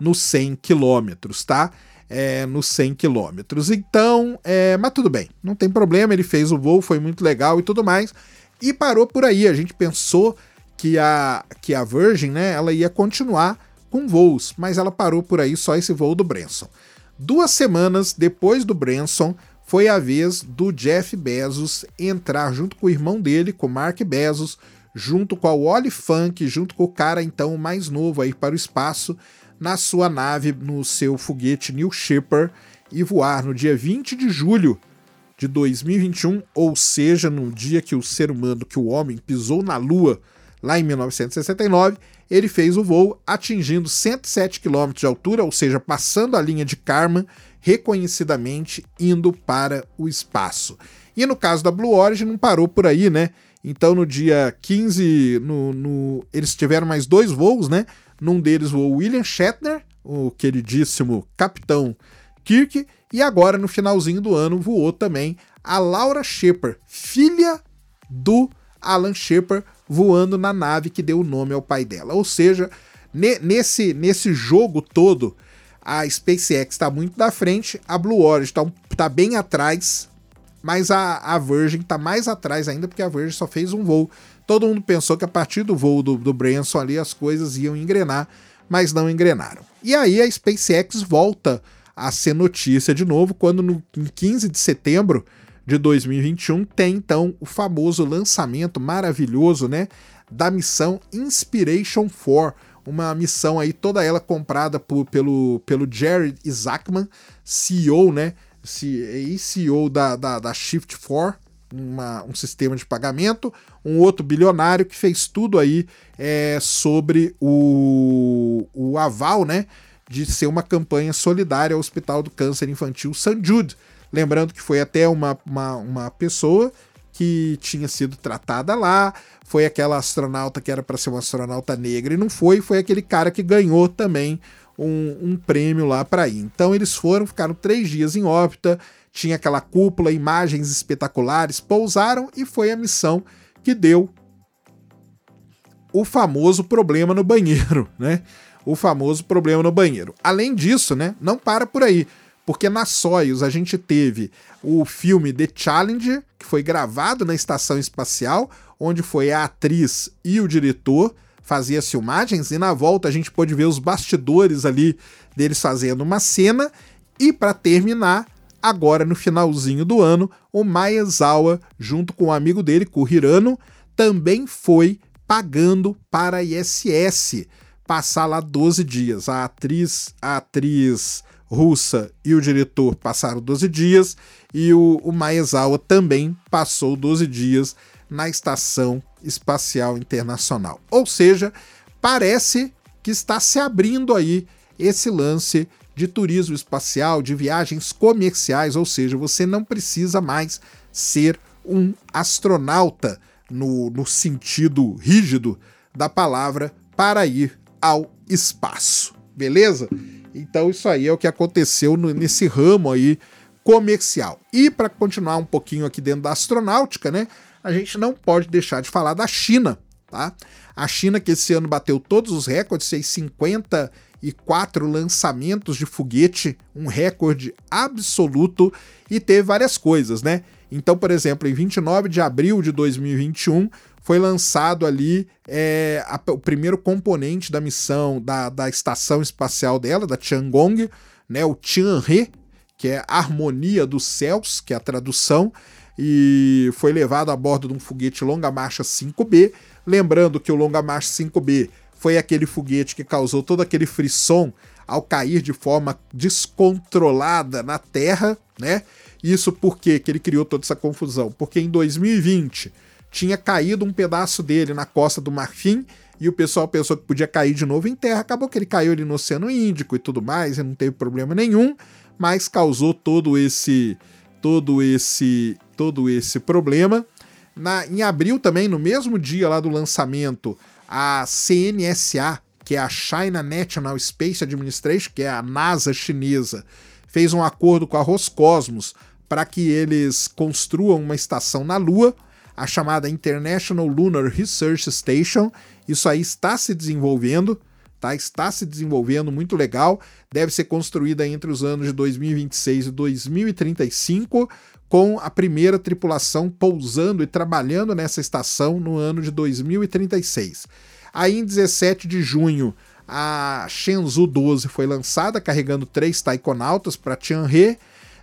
nos 100 quilômetros, tá? É, nos 100 quilômetros. Então, é, mas tudo bem, não tem problema, ele fez o voo, foi muito legal e tudo mais, e parou por aí. A gente pensou que a, que a Virgin, né, ela ia continuar com voos, mas ela parou por aí só esse voo do Branson. Duas semanas depois do Branson, foi a vez do Jeff Bezos entrar junto com o irmão dele, com Mark Bezos, junto com a Wally Funk, junto com o cara então mais novo aí para o espaço, na sua nave, no seu foguete New Shepard, e voar no dia 20 de julho de 2021, ou seja, no dia que o ser humano, que o homem pisou na Lua, lá em 1969, ele fez o voo atingindo 107 km de altura, ou seja, passando a linha de Karman, reconhecidamente indo para o espaço. E no caso da Blue Origin, não parou por aí, né? Então, no dia 15, no, no, eles tiveram mais dois voos, né? Num deles voou William Shatner, o queridíssimo Capitão Kirk, e agora, no finalzinho do ano, voou também a Laura Shepard, filha do Alan Shepard, voando na nave que deu o nome ao pai dela. Ou seja, ne nesse, nesse jogo todo, a SpaceX está muito da frente, a Blue Origin está tá bem atrás, mas a, a Virgin está mais atrás ainda, porque a Virgin só fez um voo. Todo mundo pensou que a partir do voo do, do Branson ali as coisas iam engrenar, mas não engrenaram. E aí a SpaceX volta a ser notícia de novo, quando no, em 15 de setembro de 2021 tem então o famoso lançamento maravilhoso, né, da missão Inspiration 4, uma missão aí toda ela comprada por, pelo, pelo Jared Isaacman, CEO, né, CEO da, da, da Shift4, uma, um sistema de pagamento, um outro bilionário que fez tudo aí é, sobre o, o aval, né, de ser uma campanha solidária ao Hospital do Câncer Infantil St. Jude. Lembrando que foi até uma, uma, uma pessoa que tinha sido tratada lá, foi aquela astronauta que era para ser uma astronauta negra e não foi, foi aquele cara que ganhou também um, um prêmio lá para ir. Então eles foram, ficaram três dias em órbita, tinha aquela cúpula, imagens espetaculares, pousaram e foi a missão que deu o famoso problema no banheiro, né? O famoso problema no banheiro. Além disso, né? Não para por aí, porque na Soyuz a gente teve o filme The Challenger, que foi gravado na estação espacial, onde foi a atriz e o diretor fazia as filmagens e na volta a gente pôde ver os bastidores ali deles fazendo uma cena e para terminar, agora no finalzinho do ano, o Maezawa junto com o um amigo dele, com o Hirano, também foi pagando para a ISS passar lá 12 dias. A atriz, a atriz russa e o diretor passaram 12 dias e o, o Maezawa também passou 12 dias na Estação Espacial Internacional. Ou seja, parece que está se abrindo aí esse lance de turismo espacial, de viagens comerciais, ou seja, você não precisa mais ser um astronauta no, no sentido rígido da palavra para ir ao espaço. beleza? Então isso aí é o que aconteceu no, nesse ramo aí comercial. E para continuar um pouquinho aqui dentro da astronáutica, né? A gente não pode deixar de falar da China, tá? A China que esse ano bateu todos os recordes, fez 54 lançamentos de foguete, um recorde absoluto e teve várias coisas, né? Então, por exemplo, em 29 de abril de 2021 foi lançado ali é, a, o primeiro componente da missão da, da estação espacial dela, da Tiangong, né, o Tianhe, que é Harmonia dos Céus, que é a tradução, e foi levado a bordo de um foguete Longa Marcha 5B. Lembrando que o Longa Marcha 5B foi aquele foguete que causou todo aquele frisson ao cair de forma descontrolada na Terra, né? Isso porque que ele criou toda essa confusão? Porque em 2020 tinha caído um pedaço dele na costa do Marfim e o pessoal pensou que podia cair de novo em terra. Acabou que ele caiu ali no Oceano Índico e tudo mais, e não teve problema nenhum, mas causou todo esse todo esse todo esse problema. Na, em abril também, no mesmo dia lá do lançamento, a CNSA, que é a China National Space Administration, que é a NASA chinesa, fez um acordo com a Roscosmos para que eles construam uma estação na Lua, a chamada International Lunar Research Station. Isso aí está se desenvolvendo, tá? Está se desenvolvendo muito legal. Deve ser construída entre os anos de 2026 e 2035 com a primeira tripulação pousando e trabalhando nessa estação no ano de 2036. Aí em 17 de junho, a Shenzhou 12 foi lançada, carregando três taikonautas para Tianhe.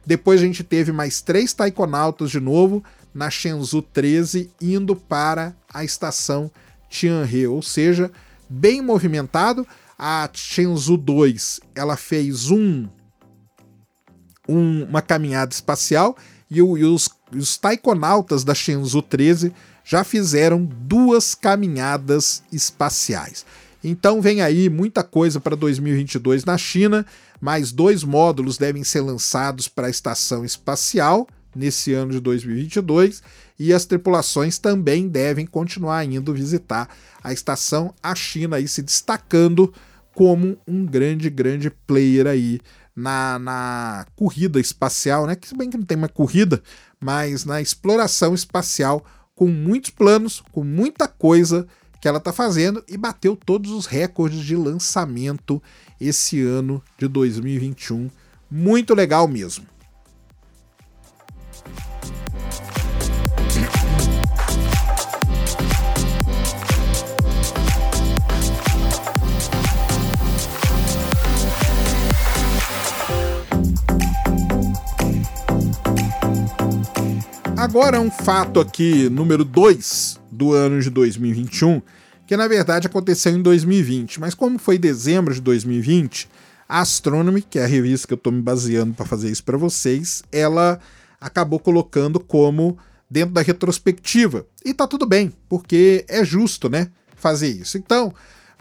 Depois a gente teve mais três taikonautas de novo na Shenzhou 13, indo para a estação Tianhe, ou seja, bem movimentado. A Shenzhou 2 ela fez um, um uma caminhada espacial e, o, e os, os taikonautas da Shenzhou 13 já fizeram duas caminhadas espaciais. Então vem aí muita coisa para 2022 na China, mais dois módulos devem ser lançados para a estação espacial nesse ano de 2022 e as tripulações também devem continuar indo visitar a estação, a China aí se destacando como um grande, grande player aí na, na corrida espacial, né? Que se bem que não tem uma corrida, mas na exploração espacial com muitos planos, com muita coisa que ela está fazendo e bateu todos os recordes de lançamento esse ano de 2021. Muito legal mesmo. Agora um fato aqui, número 2 do ano de 2021, que na verdade aconteceu em 2020, mas como foi dezembro de 2020, a Astronomy, que é a revista que eu estou me baseando para fazer isso para vocês, ela acabou colocando como dentro da retrospectiva. E tá tudo bem, porque é justo, né, fazer isso. Então,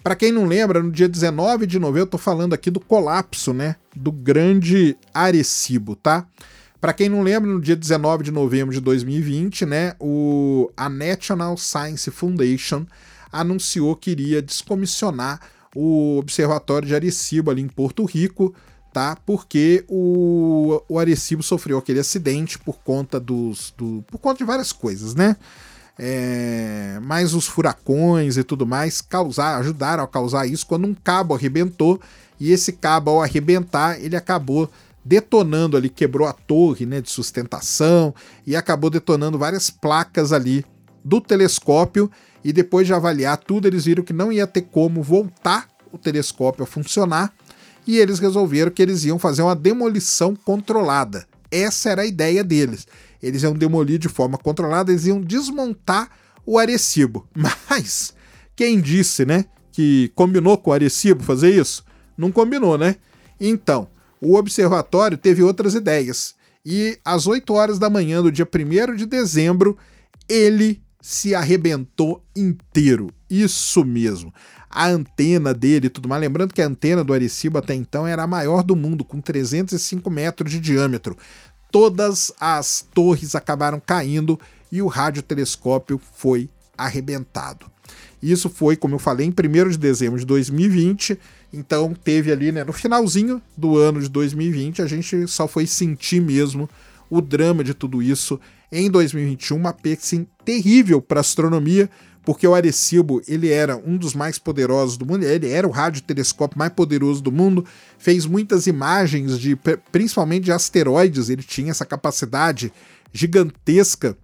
para quem não lembra, no dia 19 de novembro eu tô falando aqui do colapso, né, do grande Arecibo, tá? Para quem não lembra, no dia 19 de novembro de 2020, né, o, a National Science Foundation anunciou que iria descomissionar o Observatório de Arecibo ali em Porto Rico, tá? Porque o, o Arecibo sofreu aquele acidente por conta dos. Do, por conta de várias coisas, né? É, mas os furacões e tudo mais causar, ajudaram a causar isso quando um cabo arrebentou e esse cabo ao arrebentar ele acabou detonando ali, quebrou a torre né, de sustentação e acabou detonando várias placas ali do telescópio. E depois de avaliar tudo, eles viram que não ia ter como voltar o telescópio a funcionar. E eles resolveram que eles iam fazer uma demolição controlada. Essa era a ideia deles. Eles iam demolir de forma controlada, eles iam desmontar o Arecibo. Mas quem disse, né, que combinou com o Arecibo fazer isso? Não combinou, né? Então, o observatório teve outras ideias. E às 8 horas da manhã do dia 1 de dezembro, ele se arrebentou inteiro. Isso mesmo. A antena dele e tudo mais. Lembrando que a antena do Arecibo até então era a maior do mundo, com 305 metros de diâmetro. Todas as torres acabaram caindo e o radiotelescópio foi arrebentado. Isso foi, como eu falei, em 1 de dezembro de 2020. Então teve ali, né, no finalzinho do ano de 2020, a gente só foi sentir mesmo o drama de tudo isso em 2021, uma perda assim, terrível para astronomia, porque o Arecibo ele era um dos mais poderosos do mundo, ele era o radiotelescópio mais poderoso do mundo, fez muitas imagens de principalmente de asteroides, ele tinha essa capacidade gigantesca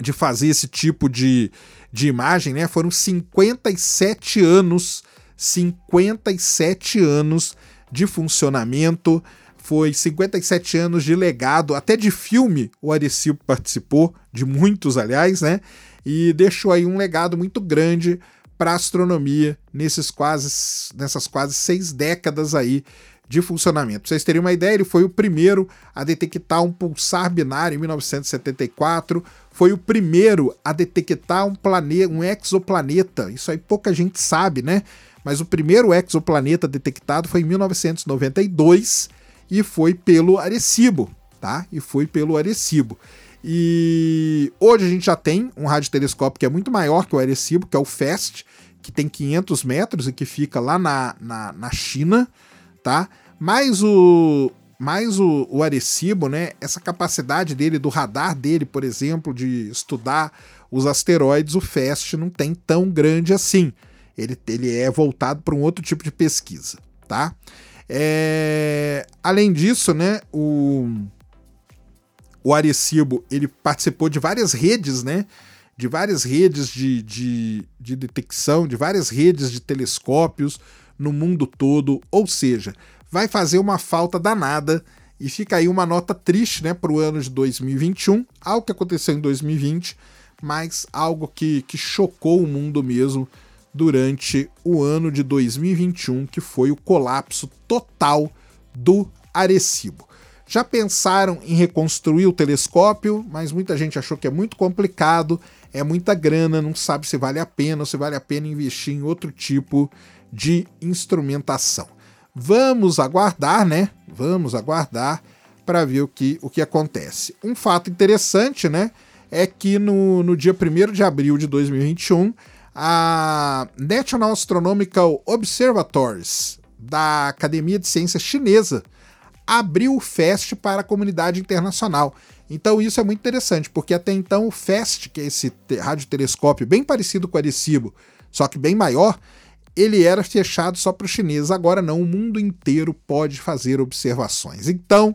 de fazer esse tipo de, de imagem, né? Foram 57 anos, 57 anos de funcionamento, foi 57 anos de legado, até de filme o Arecibo participou, de muitos, aliás, né? E deixou aí um legado muito grande para a astronomia nesses quase, nessas quase seis décadas aí de funcionamento. Pra vocês terem uma ideia, ele foi o primeiro a detectar um pulsar binário em 1974, foi o primeiro a detectar um planeta, um exoplaneta. Isso aí pouca gente sabe, né? Mas o primeiro exoplaneta detectado foi em 1992 e foi pelo Arecibo, tá? E foi pelo Arecibo. E hoje a gente já tem um radiotelescópio que é muito maior que o Arecibo, que é o FAST, que tem 500 metros e que fica lá na, na, na China tá? Mas o mais o, o Arecibo, né? Essa capacidade dele, do radar dele, por exemplo, de estudar os asteroides, o FAST não tem tão grande assim. Ele, ele é voltado para um outro tipo de pesquisa, tá? É, além disso, né? O, o Arecibo ele participou de várias redes, né? De várias redes de, de, de detecção, de várias redes de telescópios no mundo todo, ou seja, vai fazer uma falta danada e fica aí uma nota triste né, para o ano de 2021, algo que aconteceu em 2020, mas algo que, que chocou o mundo mesmo durante o ano de 2021, que foi o colapso total do Arecibo. Já pensaram em reconstruir o telescópio, mas muita gente achou que é muito complicado, é muita grana, não sabe se vale a pena ou se vale a pena investir em outro tipo de instrumentação. Vamos aguardar, né? Vamos aguardar para ver o que, o que acontece. Um fato interessante, né? É que no, no dia 1 de abril de 2021, a National Astronomical Observatories da Academia de Ciências Chinesa abriu o FAST para a comunidade internacional. Então isso é muito interessante, porque até então o FAST, que é esse radiotelescópio bem parecido com o Arecibo, só que bem maior, ele era fechado só para os chineses, agora não, o mundo inteiro pode fazer observações. Então,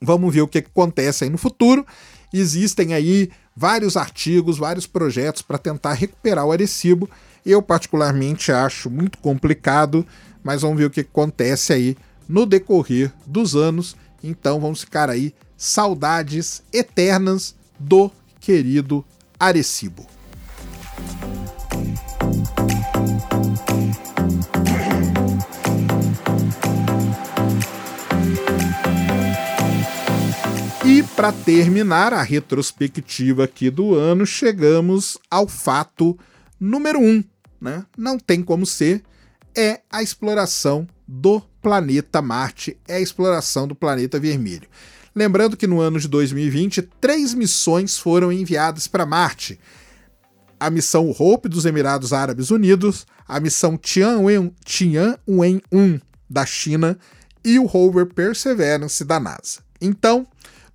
vamos ver o que acontece aí no futuro. Existem aí vários artigos, vários projetos para tentar recuperar o Arecibo. Eu, particularmente, acho muito complicado, mas vamos ver o que acontece aí no decorrer dos anos. Então, vamos ficar aí saudades eternas do querido Arecibo. Para terminar a retrospectiva aqui do ano, chegamos ao fato número um, né? Não tem como ser, é a exploração do planeta Marte, é a exploração do planeta vermelho. Lembrando que no ano de 2020, três missões foram enviadas para Marte. A missão Hope dos Emirados Árabes Unidos, a missão Tianwen-1 da China e o rover Perseverance da NASA. Então,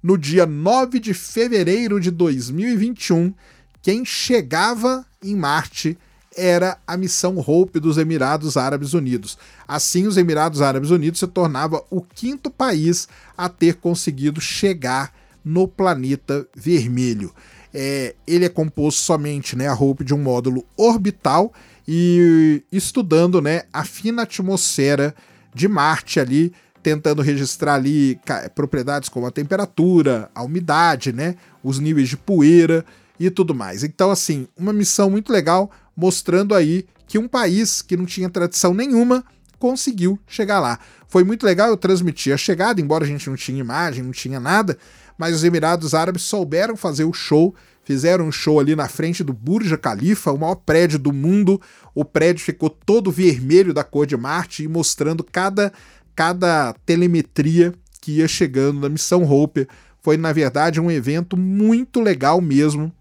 no dia 9 de fevereiro de 2021, quem chegava em Marte era a missão Hope dos Emirados Árabes Unidos. Assim, os Emirados Árabes Unidos se tornava o quinto país a ter conseguido chegar no planeta vermelho. É, ele é composto somente, né, a Hope de um módulo orbital e estudando, né, a fina atmosfera de Marte ali tentando registrar ali propriedades como a temperatura, a umidade, né, os níveis de poeira e tudo mais. Então, assim, uma missão muito legal mostrando aí que um país que não tinha tradição nenhuma conseguiu chegar lá. Foi muito legal eu transmitir a chegada, embora a gente não tinha imagem, não tinha nada, mas os Emirados Árabes souberam fazer o show, fizeram um show ali na frente do Burj Khalifa, o maior prédio do mundo. O prédio ficou todo vermelho da cor de Marte e mostrando cada cada telemetria que ia chegando na missão Hope. Foi, na verdade, um evento muito legal mesmo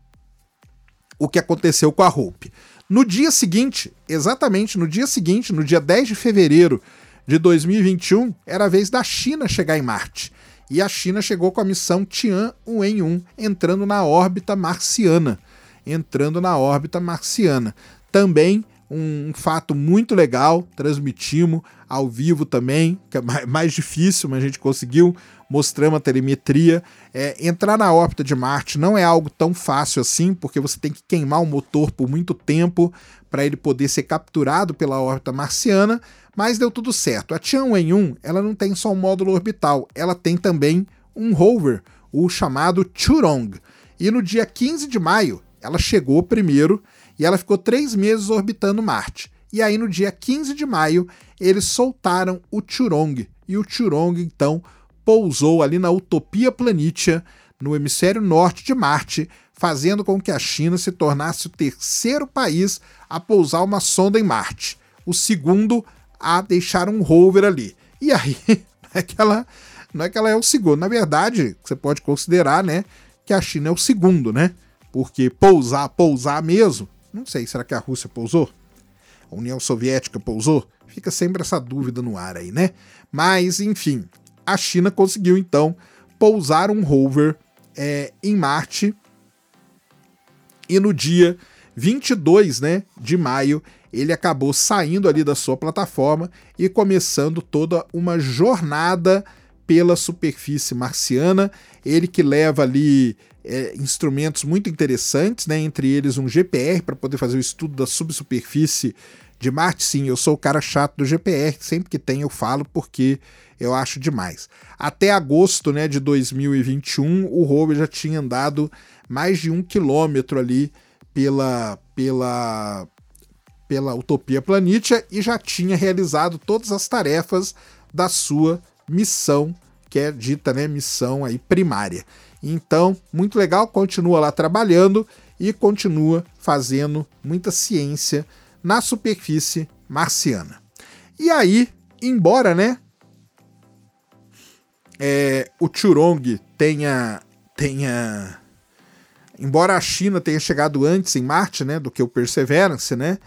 o que aconteceu com a Hope. No dia seguinte, exatamente no dia seguinte, no dia 10 de fevereiro de 2021, era a vez da China chegar em Marte. E a China chegou com a missão Tianwen-1 entrando na órbita marciana. Entrando na órbita marciana. Também um fato muito legal, transmitimos ao vivo também, que é mais difícil, mas a gente conseguiu, mostramos a telemetria. É, entrar na órbita de Marte não é algo tão fácil assim, porque você tem que queimar o motor por muito tempo para ele poder ser capturado pela órbita marciana, mas deu tudo certo. A Tianwen-1 ela não tem só um módulo orbital, ela tem também um rover, o chamado Churong. E no dia 15 de maio, ela chegou primeiro e ela ficou três meses orbitando Marte. E aí, no dia 15 de maio, eles soltaram o Churong. E o Churong, então, pousou ali na Utopia Planitia, no hemisfério norte de Marte, fazendo com que a China se tornasse o terceiro país a pousar uma sonda em Marte. O segundo a deixar um rover ali. E aí, não é que ela, não é, que ela é o segundo. Na verdade, você pode considerar né, que a China é o segundo, né? Porque pousar, pousar mesmo, não sei, será que a Rússia pousou? A União Soviética pousou? Fica sempre essa dúvida no ar aí, né? Mas, enfim, a China conseguiu então pousar um rover é, em Marte e no dia 22 né, de maio ele acabou saindo ali da sua plataforma e começando toda uma jornada pela superfície marciana. Ele que leva ali é, instrumentos muito interessantes, né? entre eles um GPR para poder fazer o estudo da subsuperfície de Marte. Sim, eu sou o cara chato do GPR, sempre que tem eu falo porque eu acho demais. Até agosto né, de 2021, o rover já tinha andado mais de um quilômetro ali pela, pela, pela Utopia Planitia e já tinha realizado todas as tarefas da sua missão, que é dita né, missão aí primária. Então, muito legal, continua lá trabalhando e continua fazendo muita ciência na superfície marciana. E aí, embora, né, é, o Churong tenha tenha embora a China tenha chegado antes em Marte, né, do que o Perseverance, né,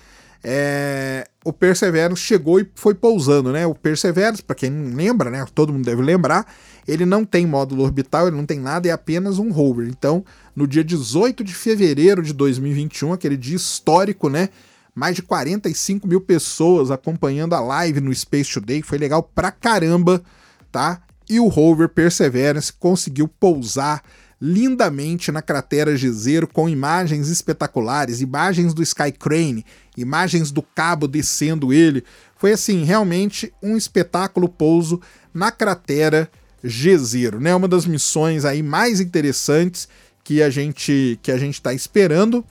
é, o Perseverance chegou e foi pousando, né? O Perseverance, para quem não lembra, né? Todo mundo deve lembrar, ele não tem módulo orbital, ele não tem nada, é apenas um rover. Então, no dia 18 de fevereiro de 2021, aquele dia histórico, né? Mais de 45 mil pessoas acompanhando a live no Space Today, foi legal pra caramba, tá? E o rover Perseverance conseguiu pousar lindamente na cratera Jezero com imagens espetaculares, imagens do Sky Crane, imagens do cabo descendo ele. Foi assim, realmente um espetáculo pouso na cratera Jezero, né? Uma das missões aí mais interessantes que a gente que a gente está esperando,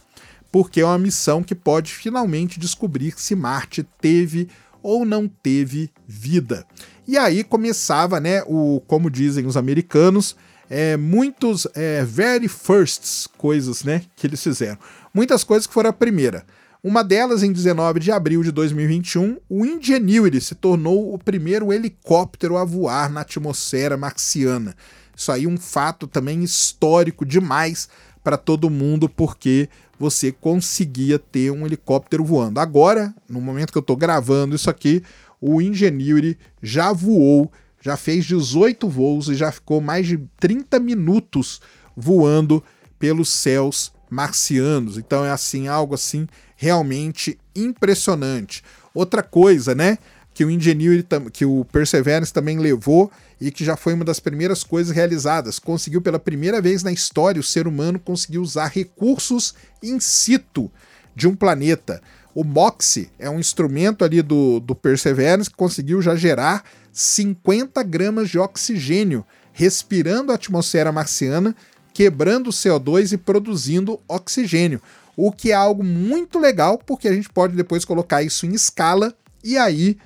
porque é uma missão que pode finalmente descobrir se Marte teve ou não teve vida. E aí começava, né, o como dizem os americanos, é, muitos é, very firsts coisas né, que eles fizeram. Muitas coisas que foram a primeira. Uma delas, em 19 de abril de 2021, o Ingenuity se tornou o primeiro helicóptero a voar na atmosfera marciana. Isso aí é um fato também histórico demais para todo mundo, porque você conseguia ter um helicóptero voando. Agora, no momento que eu estou gravando isso aqui, o Ingenuity já voou já fez 18 voos e já ficou mais de 30 minutos voando pelos céus marcianos. Então é assim, algo assim realmente impressionante. Outra coisa, né, que o Ingenuity, que o Perseverance também levou e que já foi uma das primeiras coisas realizadas. Conseguiu pela primeira vez na história o ser humano conseguiu usar recursos in situ de um planeta. O MOXIE é um instrumento ali do, do Perseverance que conseguiu já gerar 50 gramas de oxigênio, respirando a atmosfera marciana, quebrando o CO2 e produzindo oxigênio. O que é algo muito legal, porque a gente pode depois colocar isso em escala e aí,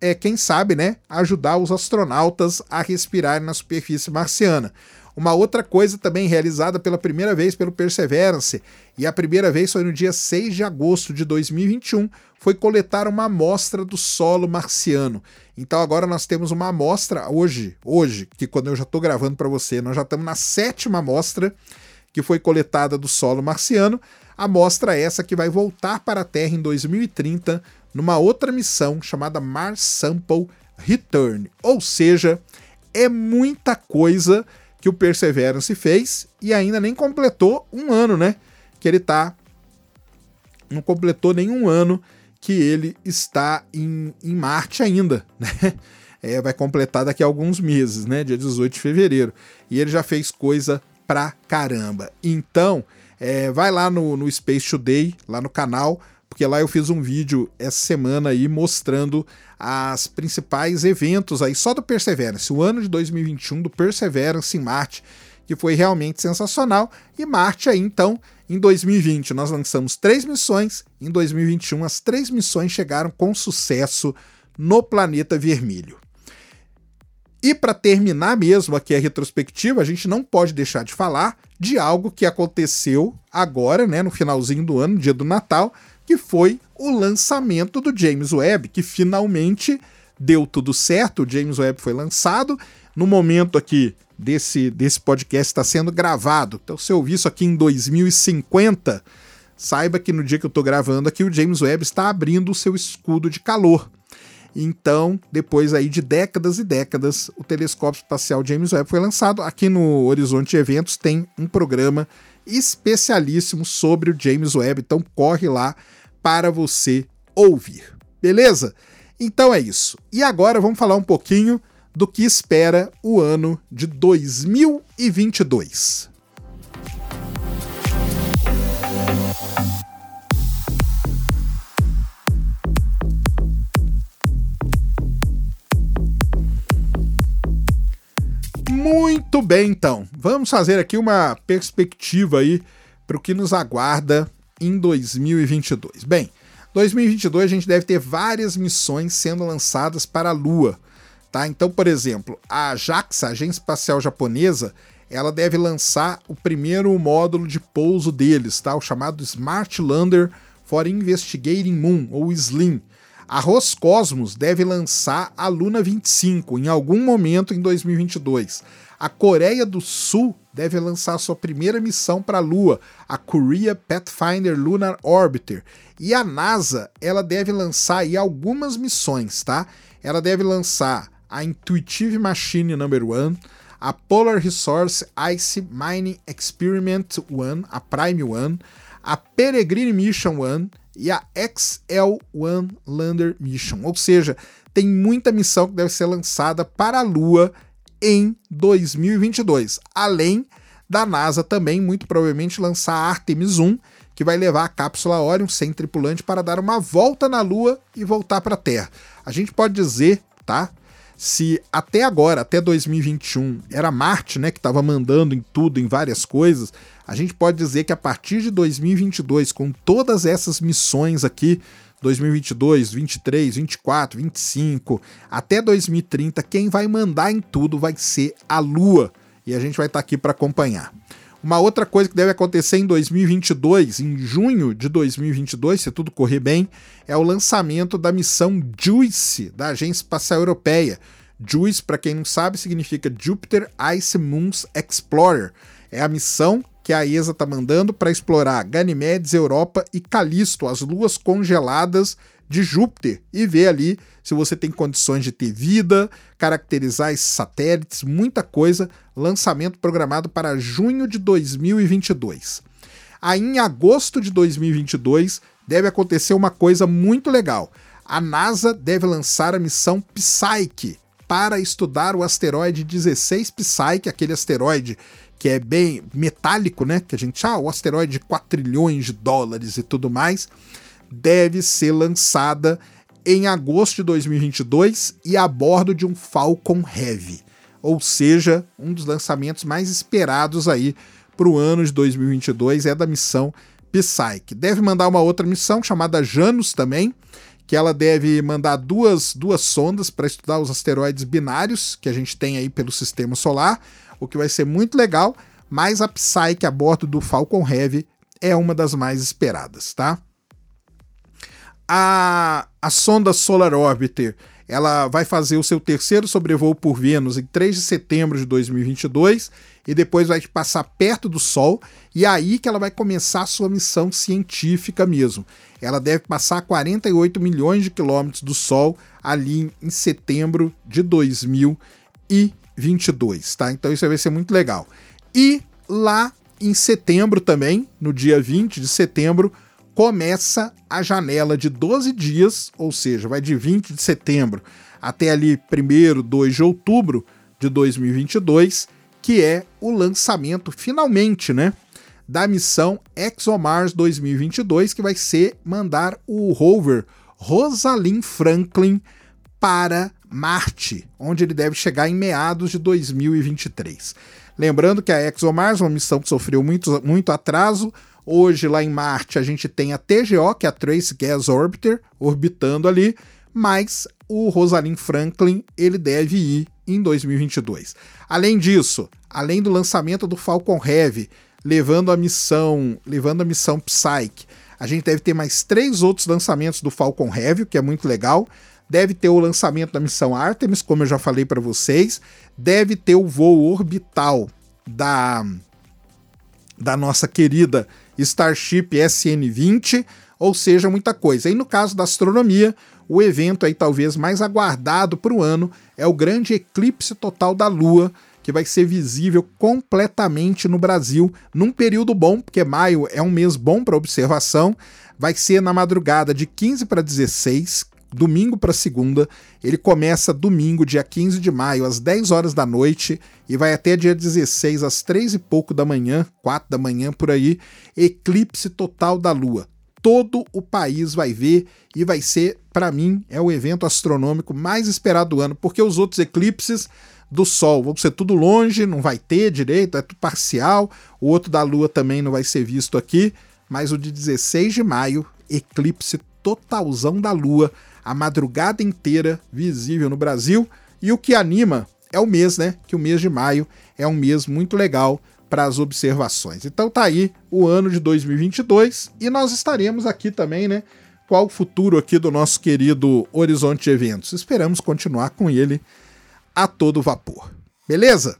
é, quem sabe, né, ajudar os astronautas a respirar na superfície marciana. Uma outra coisa também realizada pela primeira vez pelo Perseverance, e a primeira vez foi no dia 6 de agosto de 2021, foi coletar uma amostra do solo marciano. Então agora nós temos uma amostra hoje, hoje, que quando eu já estou gravando para você, nós já estamos na sétima amostra que foi coletada do solo marciano. Amostra essa que vai voltar para a Terra em 2030 numa outra missão chamada Mars Sample Return. Ou seja, é muita coisa que o Perseverance fez e ainda nem completou um ano, né? Que ele tá. Não completou nenhum ano que ele está em, em Marte ainda, né? É, vai completar daqui a alguns meses, né? Dia 18 de fevereiro. E ele já fez coisa pra caramba. Então, é, vai lá no, no Space Today, lá no canal, porque lá eu fiz um vídeo essa semana aí mostrando as principais eventos aí só do Perseverance, o ano de 2021 do Perseverance em Marte, que foi realmente sensacional. E Marte aí então, em 2020 nós lançamos três missões, em 2021 as três missões chegaram com sucesso no planeta vermelho. E para terminar mesmo aqui a retrospectiva, a gente não pode deixar de falar de algo que aconteceu agora, né, no finalzinho do ano, dia do Natal, que foi o lançamento do James Webb, que finalmente deu tudo certo. O James Webb foi lançado. No momento aqui desse, desse podcast está sendo gravado. Então, se eu ouvir isso aqui em 2050, saiba que no dia que eu estou gravando aqui, o James Webb está abrindo o seu escudo de calor. Então, depois aí de décadas e décadas, o telescópio espacial James Webb foi lançado. Aqui no Horizonte Eventos tem um programa especialíssimo sobre o James Webb, então corre lá para você ouvir. Beleza? Então é isso. E agora vamos falar um pouquinho do que espera o ano de 2022. Muito bem, então. Vamos fazer aqui uma perspectiva aí para o que nos aguarda em 2022. Bem, 2022 a gente deve ter várias missões sendo lançadas para a Lua, tá? Então, por exemplo, a JAXA, a Agência Espacial Japonesa, ela deve lançar o primeiro módulo de pouso deles, tá? O chamado Smart Lander for Investigating Moon, ou SLIM. A Roscosmos deve lançar a Luna 25 em algum momento em 2022. A Coreia do Sul deve lançar sua primeira missão para a Lua, a Korea Pathfinder Lunar Orbiter. E a NASA, ela deve lançar aí algumas missões, tá? Ela deve lançar a Intuitive Machine Number 1, a Polar Resource Ice Mining Experiment 1, a Prime 1, a Peregrine Mission 1 e a XL-1 Lander Mission. Ou seja, tem muita missão que deve ser lançada para a Lua em 2022. Além da NASA também, muito provavelmente, lançar a Artemis 1, que vai levar a cápsula Orion sem tripulante para dar uma volta na Lua e voltar para a Terra. A gente pode dizer, tá? Se até agora, até 2021, era Marte, né, que estava mandando em tudo, em várias coisas, a gente pode dizer que a partir de 2022, com todas essas missões aqui 2022, 23, 24, 25, até 2030, quem vai mandar em tudo vai ser a Lua. E a gente vai estar tá aqui para acompanhar. Uma outra coisa que deve acontecer em 2022, em junho de 2022, se tudo correr bem, é o lançamento da missão JUICE da Agência Espacial Europeia. JUICE, para quem não sabe, significa Jupiter Ice Moons Explorer. É a missão que a ESA está mandando para explorar Ganymedes, Europa e Calisto, as luas congeladas de Júpiter, e ver ali se você tem condições de ter vida, caracterizar esses satélites, muita coisa. Lançamento programado para junho de 2022. Aí em agosto de 2022 deve acontecer uma coisa muito legal. A NASA deve lançar a missão Psyche para estudar o asteroide 16 Psyche, aquele asteroide que é bem metálico, né? Que a gente, ah, o asteroide de 4 trilhões de dólares e tudo mais, deve ser lançada em agosto de 2022 e a bordo de um Falcon Heavy, ou seja, um dos lançamentos mais esperados aí para o ano de 2022 é da missão Psyche. Deve mandar uma outra missão chamada Janus também, que ela deve mandar duas, duas sondas para estudar os asteroides binários que a gente tem aí pelo sistema solar o que vai ser muito legal, mas a Psyche a bordo do Falcon Heavy é uma das mais esperadas, tá? A, a sonda Solar Orbiter ela vai fazer o seu terceiro sobrevoo por Vênus em 3 de setembro de 2022 e depois vai passar perto do Sol e é aí que ela vai começar a sua missão científica mesmo. Ela deve passar 48 milhões de quilômetros do Sol ali em setembro de 2022, tá? Então isso vai ser muito legal. E lá em setembro também, no dia 20 de setembro, começa a janela de 12 dias, ou seja, vai de 20 de setembro até ali 1 2 de outubro de 2022, que é o lançamento finalmente, né, da missão ExoMars 2022, que vai ser mandar o rover Rosalind Franklin para Marte, onde ele deve chegar em meados de 2023. Lembrando que a ExoMars, uma missão que sofreu muito, muito atraso, Hoje, lá em Marte, a gente tem a TGO, que é a Trace Gas Orbiter, orbitando ali, mas o Rosalind Franklin ele deve ir em 2022. Além disso, além do lançamento do Falcon Heavy, levando a missão, levando a missão Psyche, a gente deve ter mais três outros lançamentos do Falcon Heavy, que é muito legal. Deve ter o lançamento da missão Artemis, como eu já falei para vocês. Deve ter o voo orbital da da nossa querida Starship SN20, ou seja, muita coisa. E no caso da astronomia, o evento aí talvez mais aguardado para o ano é o grande eclipse total da Lua, que vai ser visível completamente no Brasil num período bom, porque maio é um mês bom para observação. Vai ser na madrugada de 15 para 16, domingo para segunda. Ele começa domingo, dia 15 de maio, às 10 horas da noite e vai até dia 16, às 3 e pouco da manhã, 4 da manhã por aí. Eclipse total da Lua. Todo o país vai ver e vai ser, para mim, é o evento astronômico mais esperado do ano, porque os outros eclipses do Sol vão ser tudo longe, não vai ter direito, é tudo parcial. O outro da Lua também não vai ser visto aqui, mas o de 16 de maio, eclipse totalzão da Lua a madrugada inteira visível no Brasil. E o que anima é o mês, né? Que o mês de maio é um mês muito legal para as observações. Então tá aí o ano de 2022 e nós estaremos aqui também, né? Qual o futuro aqui do nosso querido Horizonte Eventos? Esperamos continuar com ele a todo vapor. Beleza?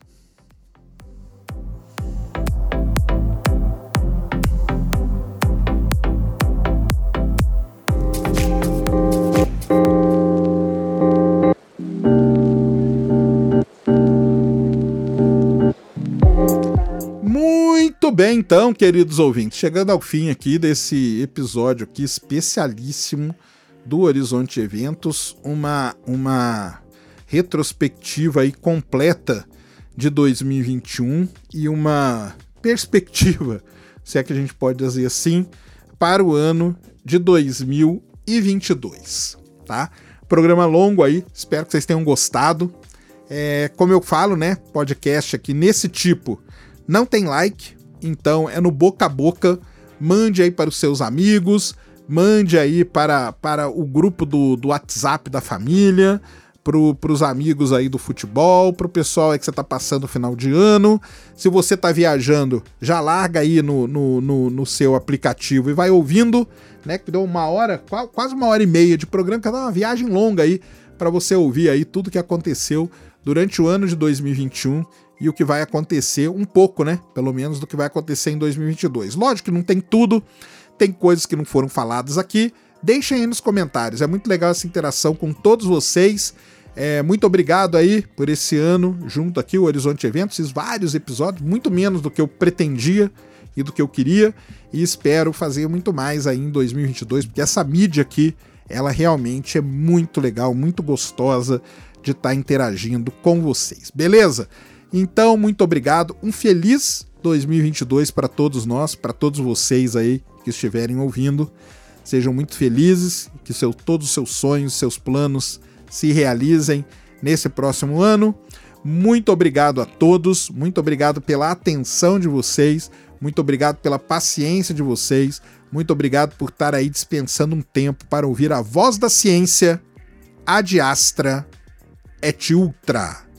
Muito bem, então, queridos ouvintes, chegando ao fim aqui desse episódio aqui especialíssimo do Horizonte Eventos, uma uma retrospectiva aí completa de 2021 e uma perspectiva, se é que a gente pode dizer assim, para o ano de 2022, tá? Programa longo aí, espero que vocês tenham gostado. É, como eu falo, né, podcast aqui nesse tipo não tem like, então é no boca a boca. Mande aí para os seus amigos, mande aí para, para o grupo do, do WhatsApp da família, para os amigos aí do futebol, para o pessoal aí que você está passando o final de ano. Se você está viajando, já larga aí no, no, no, no, seu aplicativo e vai ouvindo, né? Que deu uma hora, quase uma hora e meia de programa, que dá uma viagem longa aí para você ouvir aí tudo que aconteceu durante o ano de 2021 e o que vai acontecer, um pouco, né? Pelo menos do que vai acontecer em 2022. Lógico que não tem tudo, tem coisas que não foram faladas aqui. Deixem aí nos comentários, é muito legal essa interação com todos vocês. É, muito obrigado aí por esse ano junto aqui, o Horizonte Eventos, esses vários episódios, muito menos do que eu pretendia e do que eu queria, e espero fazer muito mais aí em 2022, porque essa mídia aqui, ela realmente é muito legal, muito gostosa de estar tá interagindo com vocês, beleza? Então, muito obrigado. Um feliz 2022 para todos nós, para todos vocês aí que estiverem ouvindo. Sejam muito felizes, que seu, todos os seus sonhos, seus planos se realizem nesse próximo ano. Muito obrigado a todos, muito obrigado pela atenção de vocês, muito obrigado pela paciência de vocês, muito obrigado por estar aí dispensando um tempo para ouvir a voz da ciência, Ad Astra et Ultra.